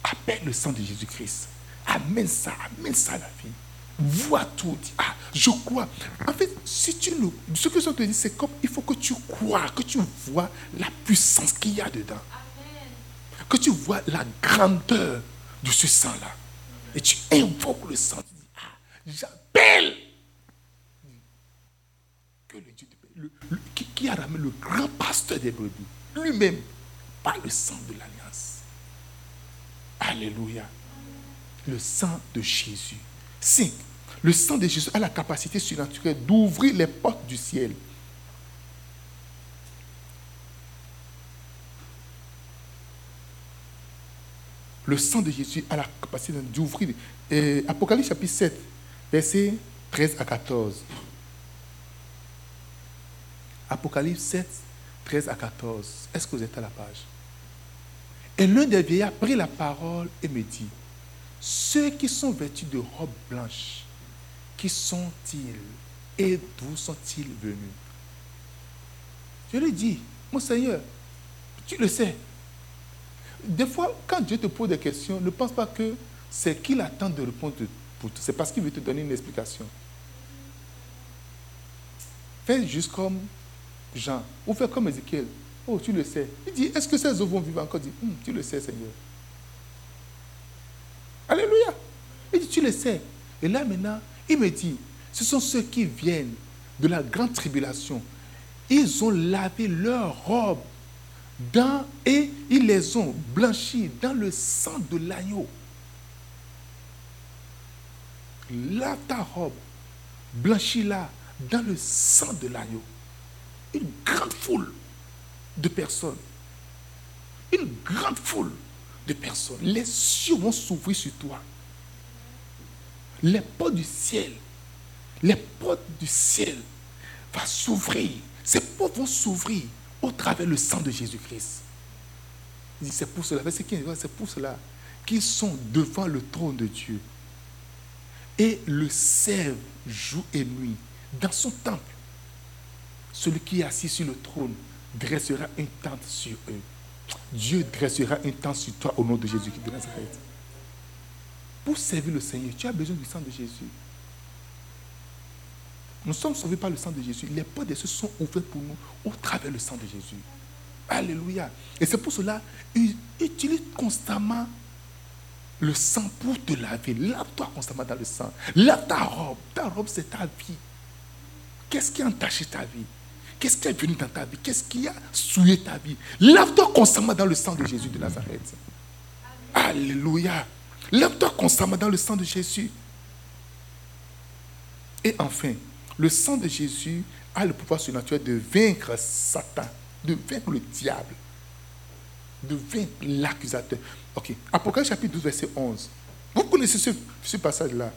Appelle le sang de Jésus-Christ. Amène ça, amène ça à la vie vois tout. ah, je crois. En fait, si tu ce que je te dis, c'est comme il faut que tu crois, que tu vois la puissance qu'il y a dedans. Que tu vois la grandeur de ce sang-là. Et tu invoques le sang. Tu dis, ah, j'appelle. Que le Dieu de qui, qui, a ramené le grand pasteur des brebis, lui-même, par le sang de l'alliance. Alléluia. Le sang de Jésus. Cinq. Le sang de Jésus a la capacité surnaturelle d'ouvrir les portes du ciel. Le sang de Jésus a la capacité d'ouvrir. Apocalypse chapitre 7, versets 13 à 14. Apocalypse 7, 13 à 14. Est-ce que vous êtes à la page? Et l'un des vieillards prit la parole et me dit, ceux qui sont vêtus de robes blanches qui sont-ils et d'où sont-ils venus? Je lui dis, mon Seigneur, tu le sais. Des fois, quand Dieu te pose des questions, ne pense pas que c'est qu'il attend de répondre pour toi. C'est parce qu'il veut te donner une explication. Fais juste comme Jean, ou fais comme Ézéchiel. Oh, tu le sais. Il dit, est-ce que ces eaux vont vivre encore? Il dit, hum, tu le sais, Seigneur. Alléluia. Il dit, tu le sais. Et là, maintenant, il me dit, ce sont ceux qui viennent de la grande tribulation. Ils ont lavé leurs robes dans, et ils les ont blanchis dans le sang de l'agneau. Lave ta robe, blanchis-la dans le sang de l'agneau. Une grande foule de personnes. Une grande foule de personnes. Les cieux vont s'ouvrir sur toi les portes du ciel, les portes du ciel vont s'ouvrir. Ces portes vont s'ouvrir au travers le sang de Jésus-Christ. C'est pour cela, verset 15, c'est pour cela qu'ils sont devant le trône de Dieu et le servent jour et nuit dans son temple. Celui qui est assis sur le trône dressera une tente sur eux. Dieu dressera une tente sur toi au nom de Jésus-Christ de Nazareth. Pour servir le Seigneur, tu as besoin du sang de Jésus. Nous sommes sauvés par le sang de Jésus. Les portes des cieux sont ouvertes pour nous au travers du sang de Jésus. Alléluia. Et c'est pour cela, utilise constamment le sang pour te laver. Lave-toi constamment dans le sang. Lave ta robe. Ta robe, c'est ta vie. Qu'est-ce qui a entaché ta vie? Qu'est-ce qui est venu dans ta vie? Qu'est-ce qui a souillé ta vie? Lave-toi constamment dans le sang de Jésus de Nazareth. Alléluia. Lave-toi constamment dans le sang de Jésus. Et enfin, le sang de Jésus a le pouvoir surnaturel de vaincre Satan, de vaincre le diable, de vaincre l'accusateur. Ok, Apocalypse chapitre 12, verset 11. Vous connaissez ce, ce passage-là?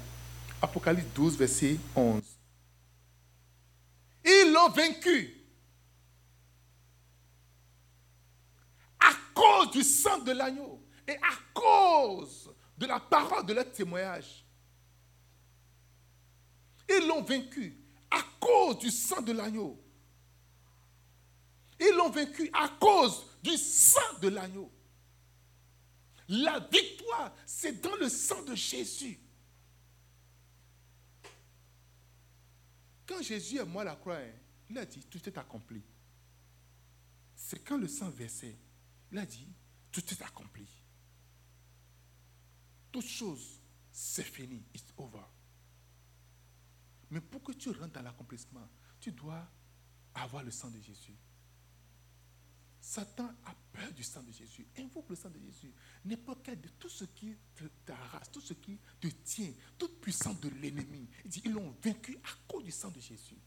Apocalypse 12, verset 11. Ils l'ont vaincu. À cause du sang de l'agneau et à cause de la parole de leur témoignage. Ils l'ont vaincu à cause du sang de l'agneau. Ils l'ont vaincu à cause du sang de l'agneau. La victoire, c'est dans le sang de Jésus. Quand Jésus est mort à la croix, hein, il a dit, tout est accompli. C'est quand le sang versait, il a dit, tout est accompli. Toute chose, c'est fini, it's over. Mais pour que tu rentres dans l'accomplissement, tu dois avoir le sang de Jésus. Satan a peur du sang de Jésus. Invoque le sang de Jésus. N'importe quel de tout ce qui t'arrache, tout ce qui te tient, toute puissance de l'ennemi. Il dit, ils l'ont vaincu à cause du sang de Jésus.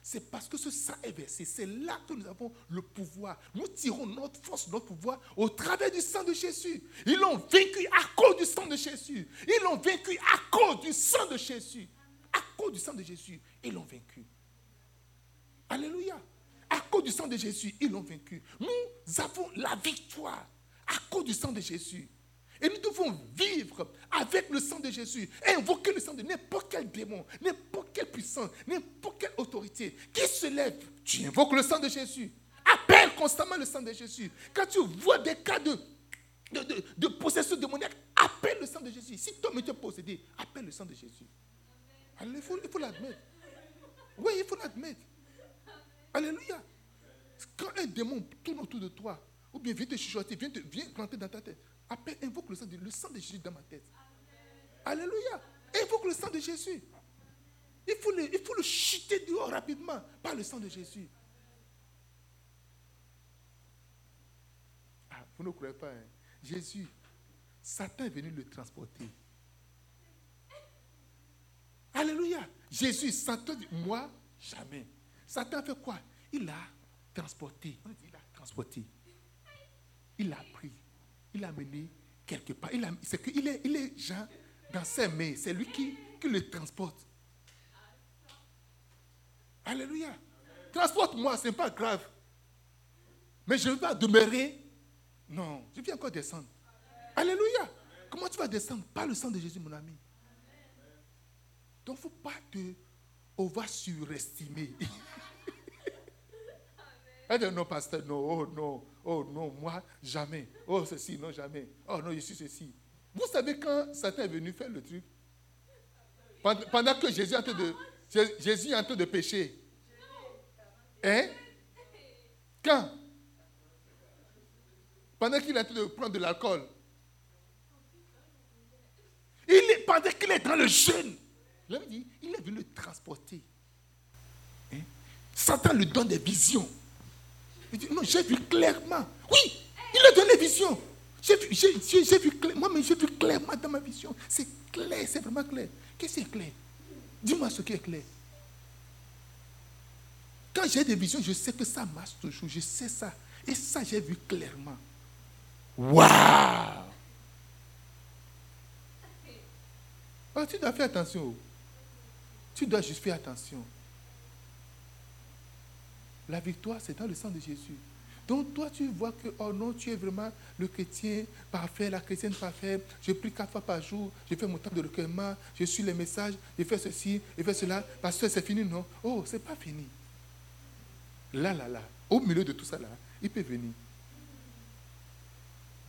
C'est parce que ce sang est versé. C'est là que nous avons le pouvoir. Nous tirons notre force, notre pouvoir au travers du sang de Jésus. Ils l'ont vaincu à cause du sang de Jésus. Ils l'ont vaincu à cause du sang de Jésus. À cause du sang de Jésus, ils l'ont vaincu. Alléluia. Cause du sang de Jésus, ils l'ont vaincu. Nous avons la victoire à cause du sang de Jésus. Et nous devons vivre avec le sang de Jésus, invoquer le sang de n'importe quel démon, n'importe quelle puissance, n'importe quelle autorité qui se lève. Tu invoques le sang de Jésus. Appelle constamment le sang de Jésus. Quand tu vois des cas de, de, possession démoniaque, appelle le sang de Jésus. Si toi tu es possédé, appelle le sang de Jésus. il faut l'admettre. Oui, il faut l'admettre. Alléluia. Quand un démon tourne autour de toi, ou bien vient te chuchoter, vient, te, planter dans ta tête, appelle, invoque le sang de, le sang de Jésus dans ma tête. Alléluia. Invoque le sang de Jésus. Il faut, le, il faut le chuter dehors rapidement par le sang de Jésus. Ah, vous ne croyez pas, hein? Jésus, Satan est venu le transporter. Alléluia. Jésus, Satan dit, moi, jamais. Satan fait quoi? Il a transporté. Il a transporté. Il a pris. Il a mené quelque part. Il, c'est qu'il est, il est Jean dans ses mains. C'est lui qui, qui le transporte. Alléluia. Transporte-moi, ce n'est pas grave. Mais je ne vais pas demeurer. Non, je viens encore descendre. Alléluia. Comment tu vas descendre? Par le sang de Jésus, mon ami. Donc, il ne faut pas te. On va surestimer. Elle dit non, pasteur, non, oh non, oh non, moi, jamais. Oh, ceci, non, jamais. Oh non, je suis ceci. Vous savez quand Satan est venu faire le truc? Pendant que Jésus est en train de, Jésus pécher. Hein? Quand? Pendant qu'il est en train de prendre de l'alcool. Il est, pendant qu'il est dans le jeûne. Il est venu le transporter. Hein? Satan lui donne des visions. Non, j'ai vu clairement. Oui, il a donné vision. J'ai vu, j'ai, vu clairement, mais j'ai vu clairement dans ma vision. C'est clair, c'est vraiment clair. Qu'est-ce qui est clair? Dis-moi ce qui est clair. Quand j'ai des visions, je sais que ça marche toujours. Je sais ça. Et ça, j'ai vu clairement. Waouh oh, Tu dois faire attention. Tu dois juste faire attention. La victoire, c'est dans le sang de Jésus. Donc toi, tu vois que, oh non, tu es vraiment le chrétien parfait, la chrétienne parfaite. Je prie quatre fois par jour, je fais mon temps de recueillement, je suis les messages, je fais ceci, je fais cela. Parce que c'est fini, non? Oh, c'est pas fini. Là, là, là, au milieu de tout ça, là, il peut venir.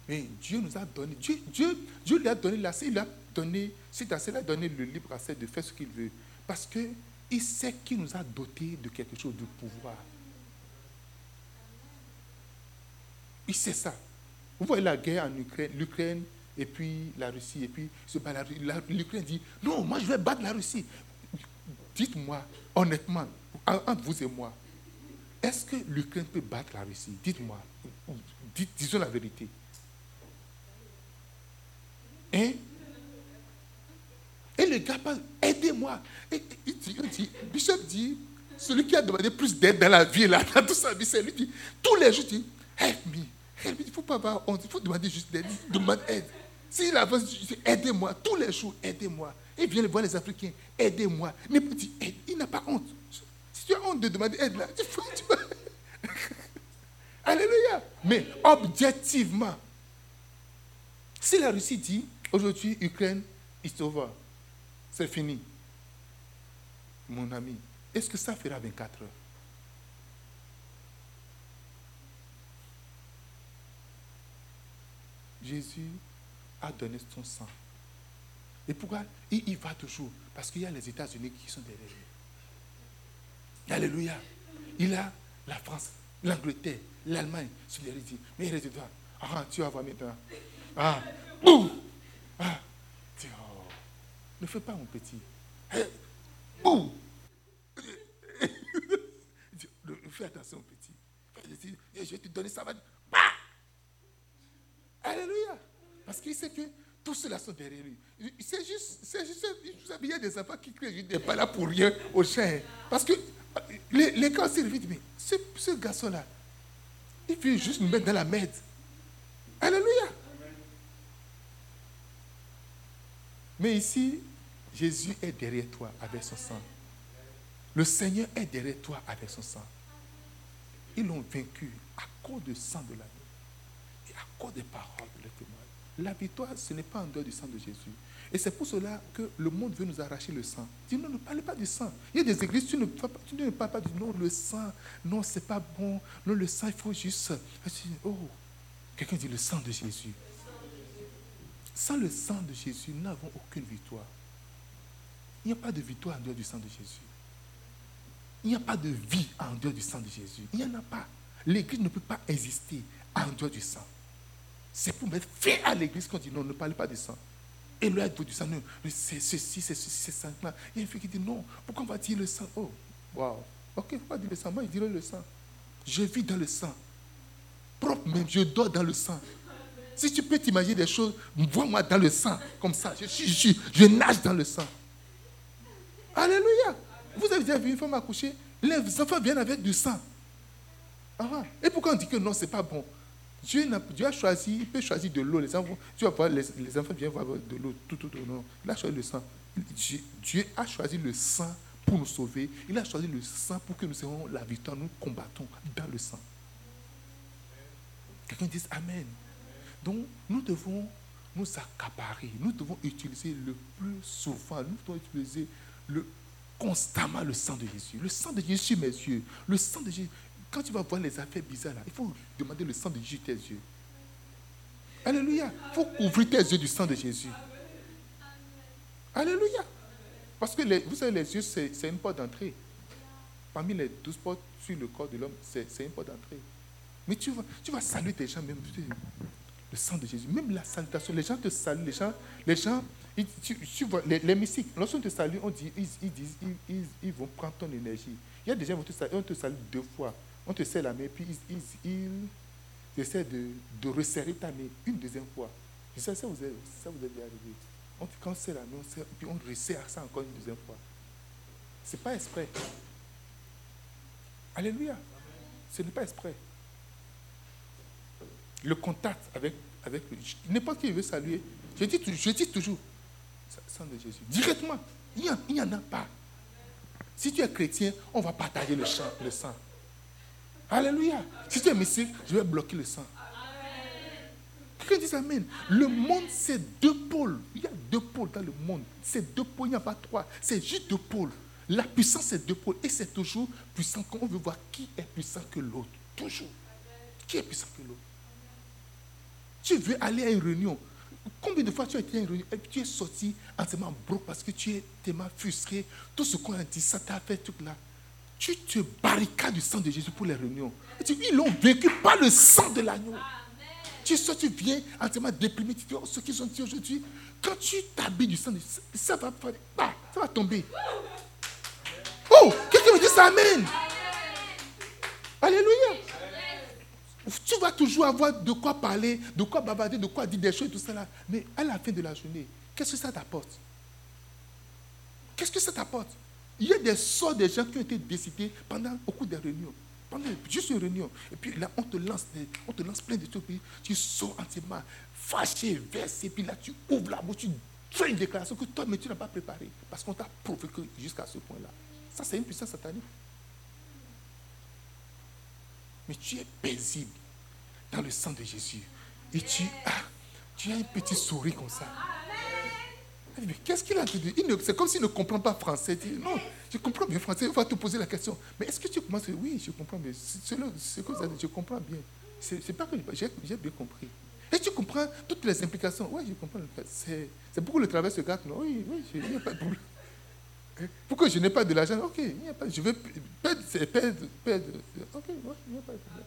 Mais Dieu nous a donné, Dieu, Dieu, Dieu lui a donné la, il a donné, assez, il a donné le libre accès de faire ce qu'il veut. Parce qu'il sait qu'il nous a doté de quelque chose de pouvoir. Il sait ça. Vous voyez la guerre en Ukraine, l'Ukraine et puis la Russie, et puis l'Ukraine dit, non, moi je vais battre la Russie. Dites-moi, honnêtement, entre vous et moi, est-ce que l'Ukraine peut battre la Russie? Dites-moi, disons la vérité. Hein? Et le gars parle, aidez-moi. Et, Bishop dit, celui qui a demandé plus d'aide dans la vie, là, dans tout ça, c'est lui dit, tous les jours, il dit, help me. Il ne faut pas avoir honte, il faut demander juste d'aide. Demande aide. S'il avance, aidez-moi. Tous les jours, aidez-moi. Il vient voir les Africains, aidez-moi. Mais il n'a pas honte. Si tu as honte de demander aide, là, tu. Tu Alléluia. Mais objectivement, si la Russie dit, aujourd'hui, Ukraine, over, c'est fini, mon ami, est-ce que ça fera 24 heures? Jésus a donné son sang. Et pourquoi? Il y va toujours Parce qu'il y a les États-Unis qui sont derrière lui. Alléluia. Il a la France, l'Angleterre, l'Allemagne sur les dit, mais il toi, ah, tu vas voir maintenant. Ah, boum Ah, oh, ne fais pas mon petit. Boum Fais attention, petit. Je vais te donner ça. Va... Alléluia. Parce qu'il sait que tous ceux-là sont derrière lui. C'est juste, c'est juste, il y a des enfants qui crient, je n'ai pas là pour rien au chien. Parce que les, les gars se disent, mais ce, garçon-là, il veut juste nous mettre dans la merde. Alléluia. Mais ici, Jésus est derrière toi avec son sang. Le Seigneur est derrière toi avec son sang. Ils l'ont vaincu à cause du sang de la cause des paroles de témoins. La victoire, ce n'est pas en dehors du sang de Jésus. Et c'est pour cela que le monde veut nous arracher le sang. Dis non, ne parlez pas du sang. Il y a des églises, tu ne, ne parles pas du non, le sang, non, c'est pas bon, non, le sang, il faut juste. Oh, quelqu'un dit le sang de Jésus. Sans le sang de Jésus, nous n'avons aucune victoire. Il n'y a pas de victoire en dehors du sang de Jésus. Il n'y a pas de vie en dehors du sang de Jésus. Il n'y en a pas. L'église ne peut pas exister en dehors du sang. C'est pour mettre fin à l'église qu'on dit non, ne parlez pas de sang. Et là, il du sang, c'est ceci, c'est ceci, c'est ça. Il y a une fille qui dit non, pourquoi on va dire le sang? Oh, waouh. Ok, pas dire le sang, moi je dirais le sang. Je vis dans le sang. Propre même, je dors dans le sang. Si tu peux t'imaginer des choses, vois-moi dans le sang, comme ça. Je, je, je, nage dans le sang. Alléluia. Vous avez déjà vu une femme accoucher? Les enfants viennent avec du sang. Ah, et pourquoi on dit que non, ce n'est pas bon? Dieu, a choisi, il peut choisir de l'eau. Les enfants, les, enfants viennent voir de l'eau tout, tout. Non. Il a choisi le sang. Dieu, a choisi le sang pour nous sauver. Il a choisi le sang pour que nous ayons la victoire. Nous combattons dans le sang. Quelqu'un dit Amen. Donc, nous devons nous accaparer. Nous devons utiliser le plus souvent, nous devons utiliser constamment le sang de Jésus. Le sang de Jésus, mes yeux. Le sang de Jésus. Quand tu vas voir les affaires bizarres, là, il faut demander le sang de Jésus tes yeux. Alléluia. Il faut couvrir tes yeux du sang de Jésus. Alléluia. Parce que vous savez, les yeux, c'est une porte d'entrée. Parmi les douze portes sur le corps de l'homme, c'est une porte d'entrée. Mais tu vas, tu vas saluer des gens, même le sang de Jésus. Même la salutation, les gens te saluent, les gens, les gens tu, vois, les, mystiques, lorsqu'on te salue, on dit, ils, disent, ils, ils, vont prendre ton énergie. Il y a des gens qui vont te saluer, on te salue deux fois. On te serre la main, puis ils, essaient de, resserrer ta main une deuxième fois. Je sais, ça vous est, ça vous est arrivé. On, quand on serre la main, on puis on resserre ça encore une deuxième fois. Ce n'est pas exprès. Alléluia. Ce n'est pas exprès. Le contact avec, avec n'importe qui veut saluer, je dis, je dis toujours, sang de Jésus. Directement. Il n'y en, a pas. Si tu es chrétien, on va partager le. Le sang. Alléluia. Si tu es mystique, je vais bloquer le sang. Quelqu'un dit Amen. Le monde, c'est deux pôles. Il y a deux pôles dans le monde. C'est deux pôles, il n'y a pas trois. C'est juste deux pôles. La puissance, c'est deux pôles. Et c'est toujours puissant quand on veut voir qui est puissant que l'autre. Toujours. Qui est puissant que l'autre? Tu veux aller à une réunion. Combien de fois tu as été à une réunion et tu es sorti entièrement broke parce que tu es tellement frustré. Tout ce qu'on a dit, ça t'a fait tout là. Tu te barricades du sang de Jésus pour les réunions. ils l'ont vécu par le sang de l'agneau. Tu sors, tu viens entièrement déprimé. Tu dis, oh, ce qu'ils ont dit aujourd'hui, quand tu t'habilles du sang, ça va, bah, ça va tomber. Oh, quelqu'un me dit ça, Amen. Alléluia. Tu vas toujours avoir de quoi parler, de quoi bavarder, de quoi dire des choses et tout ça. Mais à la fin de la journée, qu'est-ce que ça t'apporte? Qu'est-ce que ça t'apporte? Il y a des sorts de gens qui ont été décidés pendant au cours des réunions juste une réunion. Et puis là, on te lance, on te lance plein de trucs. Puis tu sors entièrement fâché, versé. Puis là, tu ouvres la bouche, tu fais une déclaration que toi, mais tu n'as pas préparée. Parce qu'on t'a provoqué jusqu'à ce point-là. Ça, c'est une puissance satanique. Mais tu es paisible dans le sang de Jésus. Et tu as, tu as un petit sourire comme ça. Mais qu'est-ce qu'il a dit? C'est comme s'il ne comprend pas français. non, je comprends bien français. Il va te poser la question. Mais est-ce que tu commences? Oui, je comprends bien. C'est comme ça, je comprends bien. C'est pas que j'ai bien compris. Et tu comprends toutes les implications Oui, je comprends. C'est pourquoi le travail se gâte. Oui, oui, il n'y a pas de problème. Hein? Pourquoi je n'ai pas de l'argent Ok, il n'y a pas, je vais perdre, perdre, perdre. Ok, il n'y a pas de problème.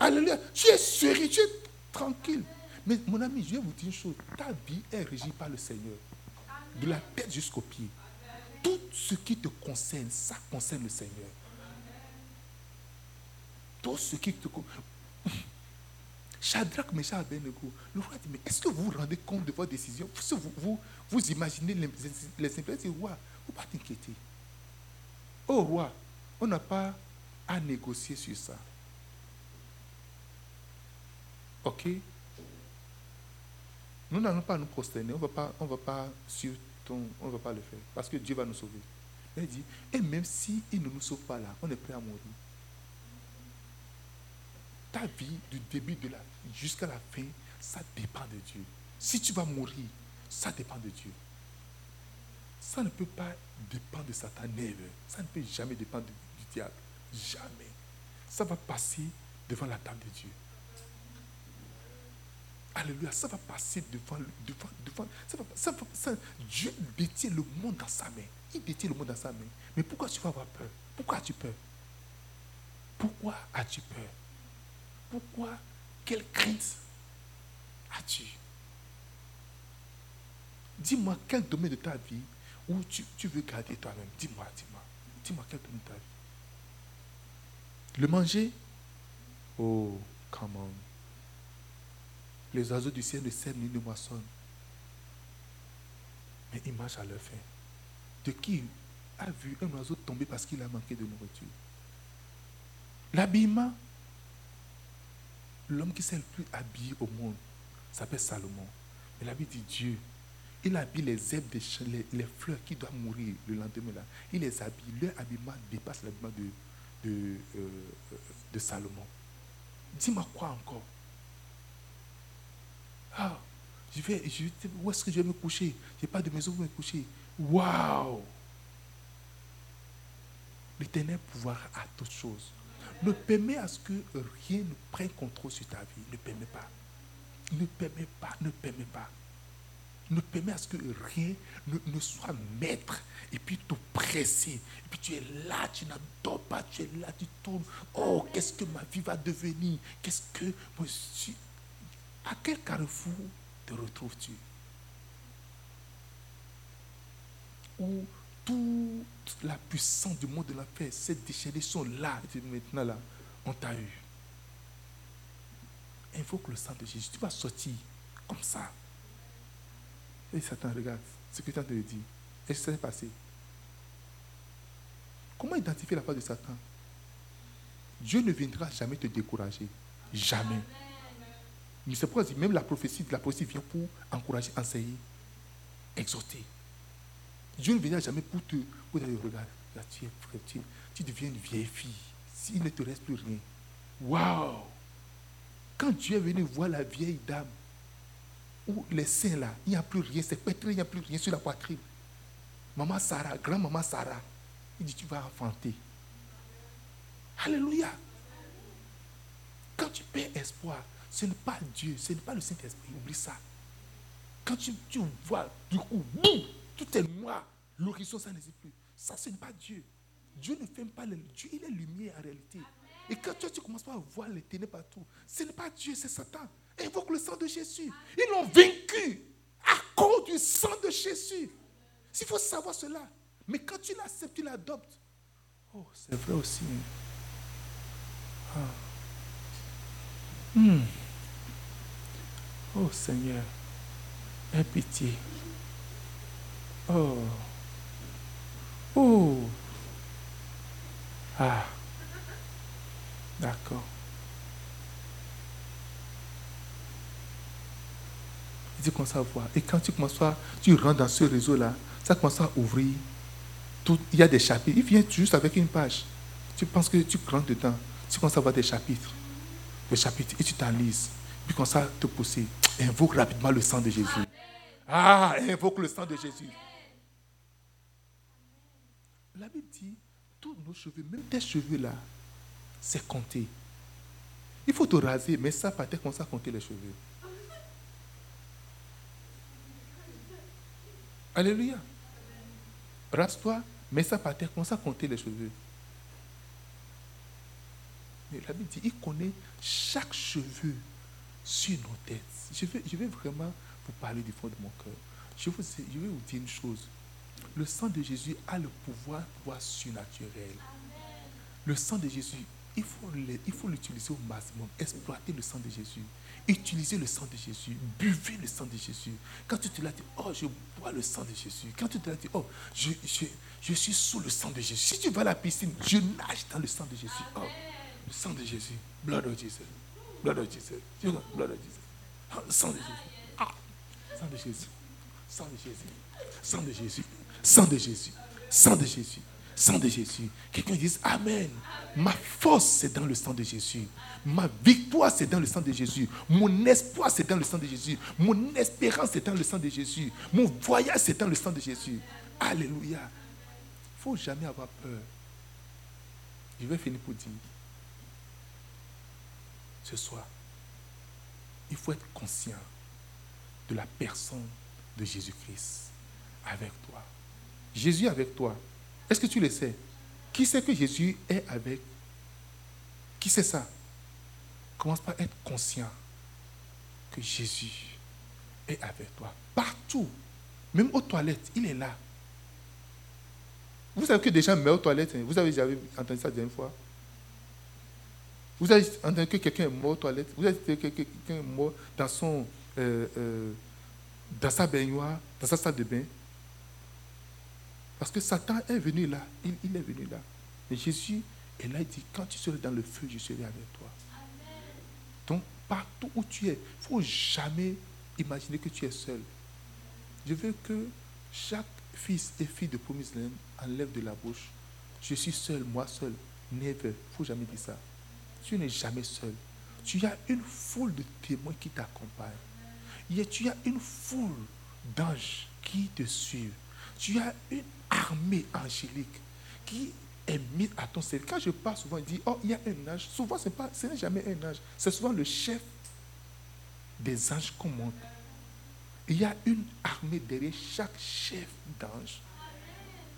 Alléluia. Tu es serein, tu es tranquille. Mais mon ami, je vais vous dire une chose. Ta vie est régie par le Seigneur. De la tête jusqu'au pied. Tout ce qui te concerne, ça concerne le Seigneur. Tout ce qui te concerne. Shadrach, Meshach, Abednego, le roi dit, mais est-ce que vous vous rendez compte de votre décision vous, vous, vous imaginez les, les simples roi, vous pas t'inquiéter. Oh roi, on n'a pas à négocier sur ça. Ok? Nous n'allons pas nous prosterner, on ne va pas, sur ton, on va pas le faire, parce que Dieu va nous sauver. Il dit, et même si il ne nous sauve pas là, on est prêt à mourir. Ta vie, du début de la jusqu'à la fin, ça dépend de Dieu. Si tu vas mourir, ça dépend de Dieu. Ça ne peut pas dépendre de Satan, Ça ne peut jamais dépendre du diable. Jamais. Ça va passer devant la table de Dieu. Alléluia, ça va passer devant, devant, devant ça va, Dieu détient le monde dans sa main. Il détient le monde dans sa main. Mais pourquoi tu vas avoir peur? Pourquoi as-tu peur? Pourquoi as-tu peur? Pourquoi Quelle crainte as-tu? Dis-moi quel domaine de ta vie où tu, tu veux garder toi-même. Dis-moi, dis-moi. Dis-moi quel domaine de ta vie. Le manger? Oh, come on. Les oiseaux du ciel ne sèment ni ne moissonnent. Mais ils marchent à leur fin. De qui a vu un oiseau tomber parce qu'il a manqué de nourriture? L'habillement. L'homme qui s'est le plus habillé au monde s'appelle Salomon. Mais la Bible dit Dieu. Il habille les herbes des champs, les, fleurs qui doivent mourir le lendemain. Il les habille. Leur habillement dépasse l'habillement de, de, euh, de Salomon. Dis-moi quoi encore? Je vais, je où est-ce que je vais me coucher? Je n'ai pas de maison pour me coucher. Waouh L'éternel pouvoir à toutes choses. Ne permet à ce que rien ne prenne contrôle sur ta vie. Ne permet pas. Ne permet pas. Ne permet pas. Ne permet à ce que rien ne, soit maître et puis t'oppresser. Et puis tu es là, tu n'adores pas, tu es là, tu tournes. Oh, qu'est-ce que ma vie va devenir? Qu'est-ce que je à quel carrefour te retrouves-tu? Où toute la puissance du monde de la paix, ces déchaînés sont là, et maintenant là, on t'a eu. Invoque le sang de Jésus. Tu vas sortir comme ça. Et Satan, regarde ce que tu as de dire. Est-ce que ça s'est passé? Comment identifier la part de Satan? Dieu ne viendra jamais te décourager. Jamais. Mais c'est pourquoi même la prophétie, la prophétie vient pour encourager, enseigner, exhorter. Dieu ne viendra jamais pour te pour dire, regarde, là, tu, es, tu, tu deviens une vieille fille. s'il ne te reste plus rien. Waouh Quand Dieu est venu voir la vieille dame, où les seins là, il n'y a plus rien, c'est pétré, il n'y a plus rien sur la poitrine. Maman Sarah, grand-maman Sarah, il dit, tu vas enfanter. Alléluia. Quand tu perds espoir, ce n'est pas Dieu, ce n'est pas le Saint-Esprit, oublie ça. Quand tu, vois, du coup, boum, tout est noir, l'horizon, ça n'existe plus. Ça, ce n'est pas Dieu. Dieu ne fait pas le Dieu, il est lumière en réalité. Et quand toi, tu commences pas à voir les ténèbres partout, ce n'est pas Dieu, c'est Satan. Invoque le sang de Jésus. Ils l'ont vaincu à cause du sang de Jésus. Il faut savoir cela. Mais quand tu l'acceptes, tu l'adoptes. Oh, c'est vrai aussi. Ah. Hmm. Oh Seigneur, aie pitié. Oh. Oh. Ah. D'accord. Tu commences à voir. Et quand tu commences à, tu rentres dans ce réseau-là, ça commence à ouvrir. Tout, il y a des chapitres. Il vient juste avec une page. Tu penses que tu rentres dedans. Tu commences à voir des chapitres. Des chapitres. Et tu t'enlises. Puis comme ça, te pousser. Invoque rapidement le sang de Jésus. Ah, invoque le sang de Jésus. La Bible dit, tous nos cheveux, même tes cheveux là, c'est compté. Il faut te raser, mais ça, par terre, commence à compter les cheveux. Alléluia. Rase-toi, mets ça par terre, commence à compter les cheveux. Mais la Bible dit, il connaît chaque cheveu sur nos têtes. Je vais, je vais vraiment vous parler du fond de mon cœur. Je, vous, je vais vous dire une chose. Le sang de Jésus a le pouvoir, pouvoir surnaturel. Le sang de Jésus, il faut l'utiliser au maximum. Exploiter le sang de Jésus. Utilisez le sang de Jésus. Buvez le sang de Jésus. Quand tu te l'as dit, oh, je bois le sang de Jésus. Quand tu te l'as dit, oh, je, je, suis sous le sang de Jésus. Si tu vas à la piscine, je nage dans le sang de Jésus. Oh, le sang de Jésus. Blood of Jesus. Blood of Jesus. Blood of Jesus. Oh, sang de Jésus. Ah, sang de Jésus. Sang de Jésus. Sang de Jésus. Sang de Jésus. Sang de Jésus. Sang de Jésus. Quelqu'un dise Amen. Ma force, c'est dans le sang de Jésus. Ma victoire, c'est dans le sang de Jésus. Mon espoir, c'est dans le sang de Jésus. Mon espérance, c'est dans le sang de Jésus. Mon voyage, c'est dans le sang de Jésus. Alléluia. Il ne faut jamais avoir peur. Je vais finir pour dire. Ce soir, il faut être conscient de la personne de Jésus-Christ avec toi. Jésus avec toi. Est-ce que tu le sais? Qui sait que Jésus est avec? Qui sait ça? Commence par être conscient que Jésus est avec toi. Partout. Même aux toilettes, il est là. Vous savez que des gens aux toilettes. Hein? Vous avez entendu ça la dernière fois? Vous avez entendu que quelqu'un est mort aux toilettes Vous avez entendu que quelqu'un est mort dans, son, euh, euh, dans sa baignoire, dans sa salle de bain parce que Satan est venu là. Il, est venu là. Et Jésus est là, il dit, quand tu seras dans le feu, je serai avec toi. Donc, partout où tu es, il ne faut jamais imaginer que tu es seul. Je veux que chaque fils et fille de Promise enlève de la bouche. Je suis seul, moi seul. Never. Il ne faut jamais dire ça. Tu n'es jamais seul. Tu as une foule de témoins qui t'accompagnent. Tu as une foule d'anges qui te suivent. Tu as une armée angélique qui est mise à ton service. Quand je parle souvent, il dit, oh, il y a un ange. Souvent, ce n'est jamais un ange. C'est souvent le chef des anges qu'on monte. Il y a une armée derrière chaque chef d'ange.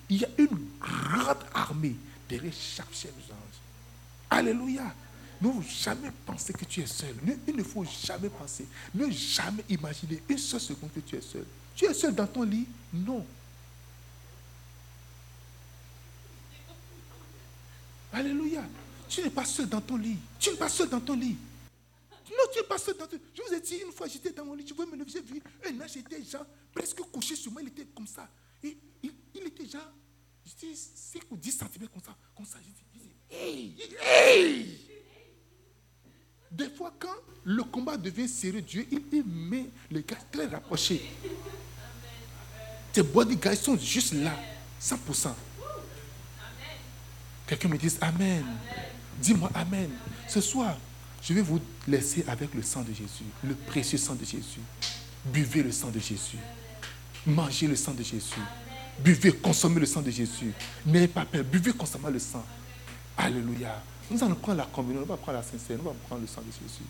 Il y a une grande armée derrière chaque chef d'ange. Alléluia. Ne jamais penser que tu es seul. Il ne faut jamais penser. Ne jamais imaginer une seule seconde que tu es seul. Tu es seul dans ton lit? Non. Alléluia. Tu n'es pas seul dans ton lit. Tu n'es pas seul dans ton lit. Non, tu n'es pas seul dans ton lit. Je vous ai dit, une fois, j'étais dans mon lit, je vois me lever, j'ai vu un âge était genre presque couché sur moi, il était comme ça. Et il, était genre, je dis, 5 ou 10 cm comme ça. Comme ça, je dis, hey. Des fois, quand le combat devient sérieux, Dieu, il, met les gars très rapprochés. Tes bodyguards sont juste là, 100%. Quelqu'un me dise Amen. Dis-moi Amen. Ce soir, je vais vous laisser avec le sang de Jésus, le précieux sang de Jésus. Buvez le sang de Jésus. Mangez le sang de Jésus. Buvez, consommez le sang de Jésus. N'ayez pas peur, buvez constamment le sang. Alléluia. Nous allons prendre la communion, nous allons prendre la sincère, nous allons prendre le sang de Jésus.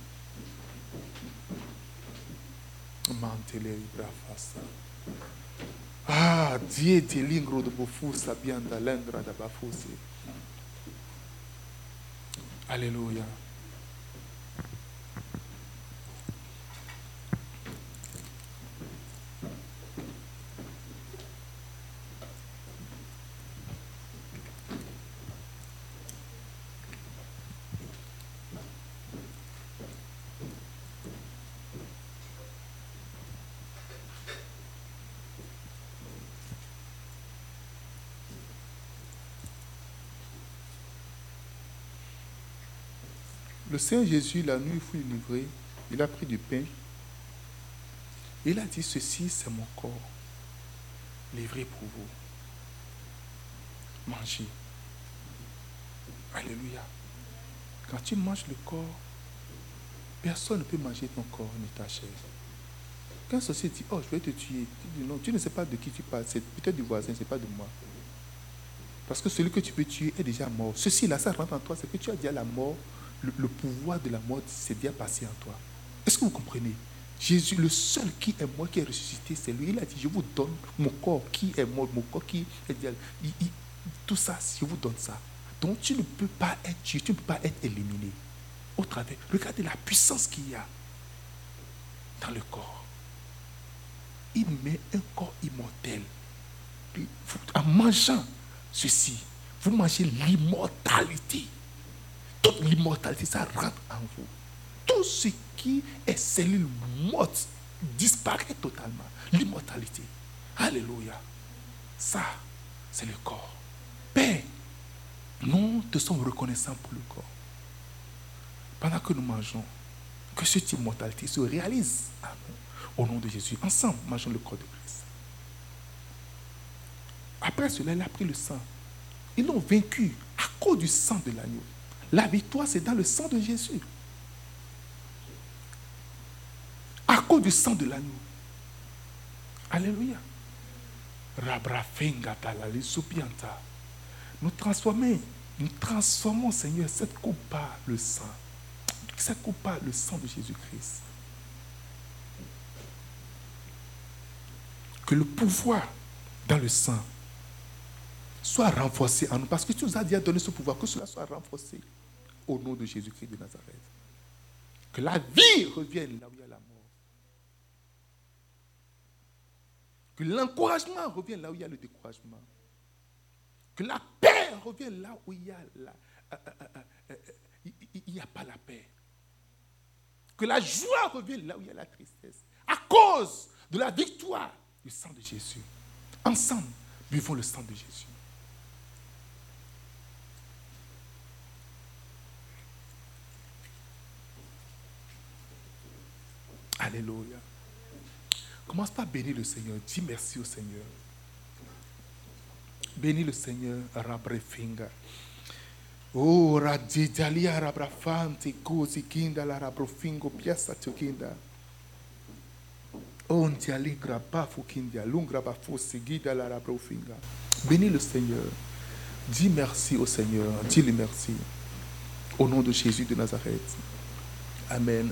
Ah, Dieu de l'ingro de bofusa bianda lengra de bafusi. Alléluia. Seigneur Jésus, la nuit, il fut livré. Il a pris du pain. Il a dit, ceci, c'est mon corps, livré pour vous. Mangez. Alléluia. Quand tu manges le corps, personne ne peut manger ton corps ni ta chair. Quand ceci dit, oh, je vais te tuer, tu dis non, tu ne sais pas de qui tu parles, c'est peut-être du voisin, ce n'est pas de moi. Parce que celui que tu peux tuer est déjà mort. Ceci là, ça rentre en toi, c'est que tu as déjà la mort le, pouvoir de la mort s'est bien passé en toi. Est-ce que vous comprenez? Jésus, le seul qui est mort, qui est ressuscité, c'est lui. Il a dit, je vous donne mon corps qui est mort, mon corps qui est... tout ça, je vous donne ça. Donc tu ne peux pas être tu ne peux pas être éliminé. Au travers, regardez la puissance qu'il y a dans le corps. Il met un corps immortel. En mangeant ceci, vous mangez l'immortalité toute l'immortalité, ça rentre en vous. Tout ce qui est cellule morte disparaît totalement. L'immortalité. Alléluia. Ça, c'est le corps. Père, nous te sommes reconnaissants pour le corps. Pendant que nous mangeons, que cette immortalité se réalise au nom de Jésus. Ensemble, mangeons le corps de Christ. Après cela, il a pris le sang. Ils l'ont vaincu à cause du sang de l'agneau. La victoire, c'est dans le sang de Jésus. À cause du sang de l'agneau. Alléluia. Nous transformons, nous transformons, Seigneur, cette coupe par le sang. Cette coupe par le sang de Jésus-Christ. Que le pouvoir dans le sang soit renforcé en nous. Parce que tu nous as déjà donné ce pouvoir, que cela soit renforcé au nom de Jésus-Christ de Nazareth. Que la vie revienne là où il y a la mort. Que l'encouragement revienne là où il y a le découragement. Que la paix revienne là où il y a la, euh, euh, euh, il n'y a pas la paix. Que la joie revienne là où il y a la tristesse. À cause de la victoire du sang de Jésus. Ensemble, vivons le sang de Jésus. Alléluia. Commence pas à bénir le Seigneur. Dis merci au Seigneur. Bénis le Seigneur. Rabrefinga. Oh, radidalia rabrafante, cosi kinda la rabrofingo, piazza tukinda. Oh, ndialingra bafu kindia, lungra bafu seguida la rabrofinga. Bénis le Seigneur. Dis merci au Seigneur. Dis-lui merci. Au nom de Jésus de Nazareth. Amen.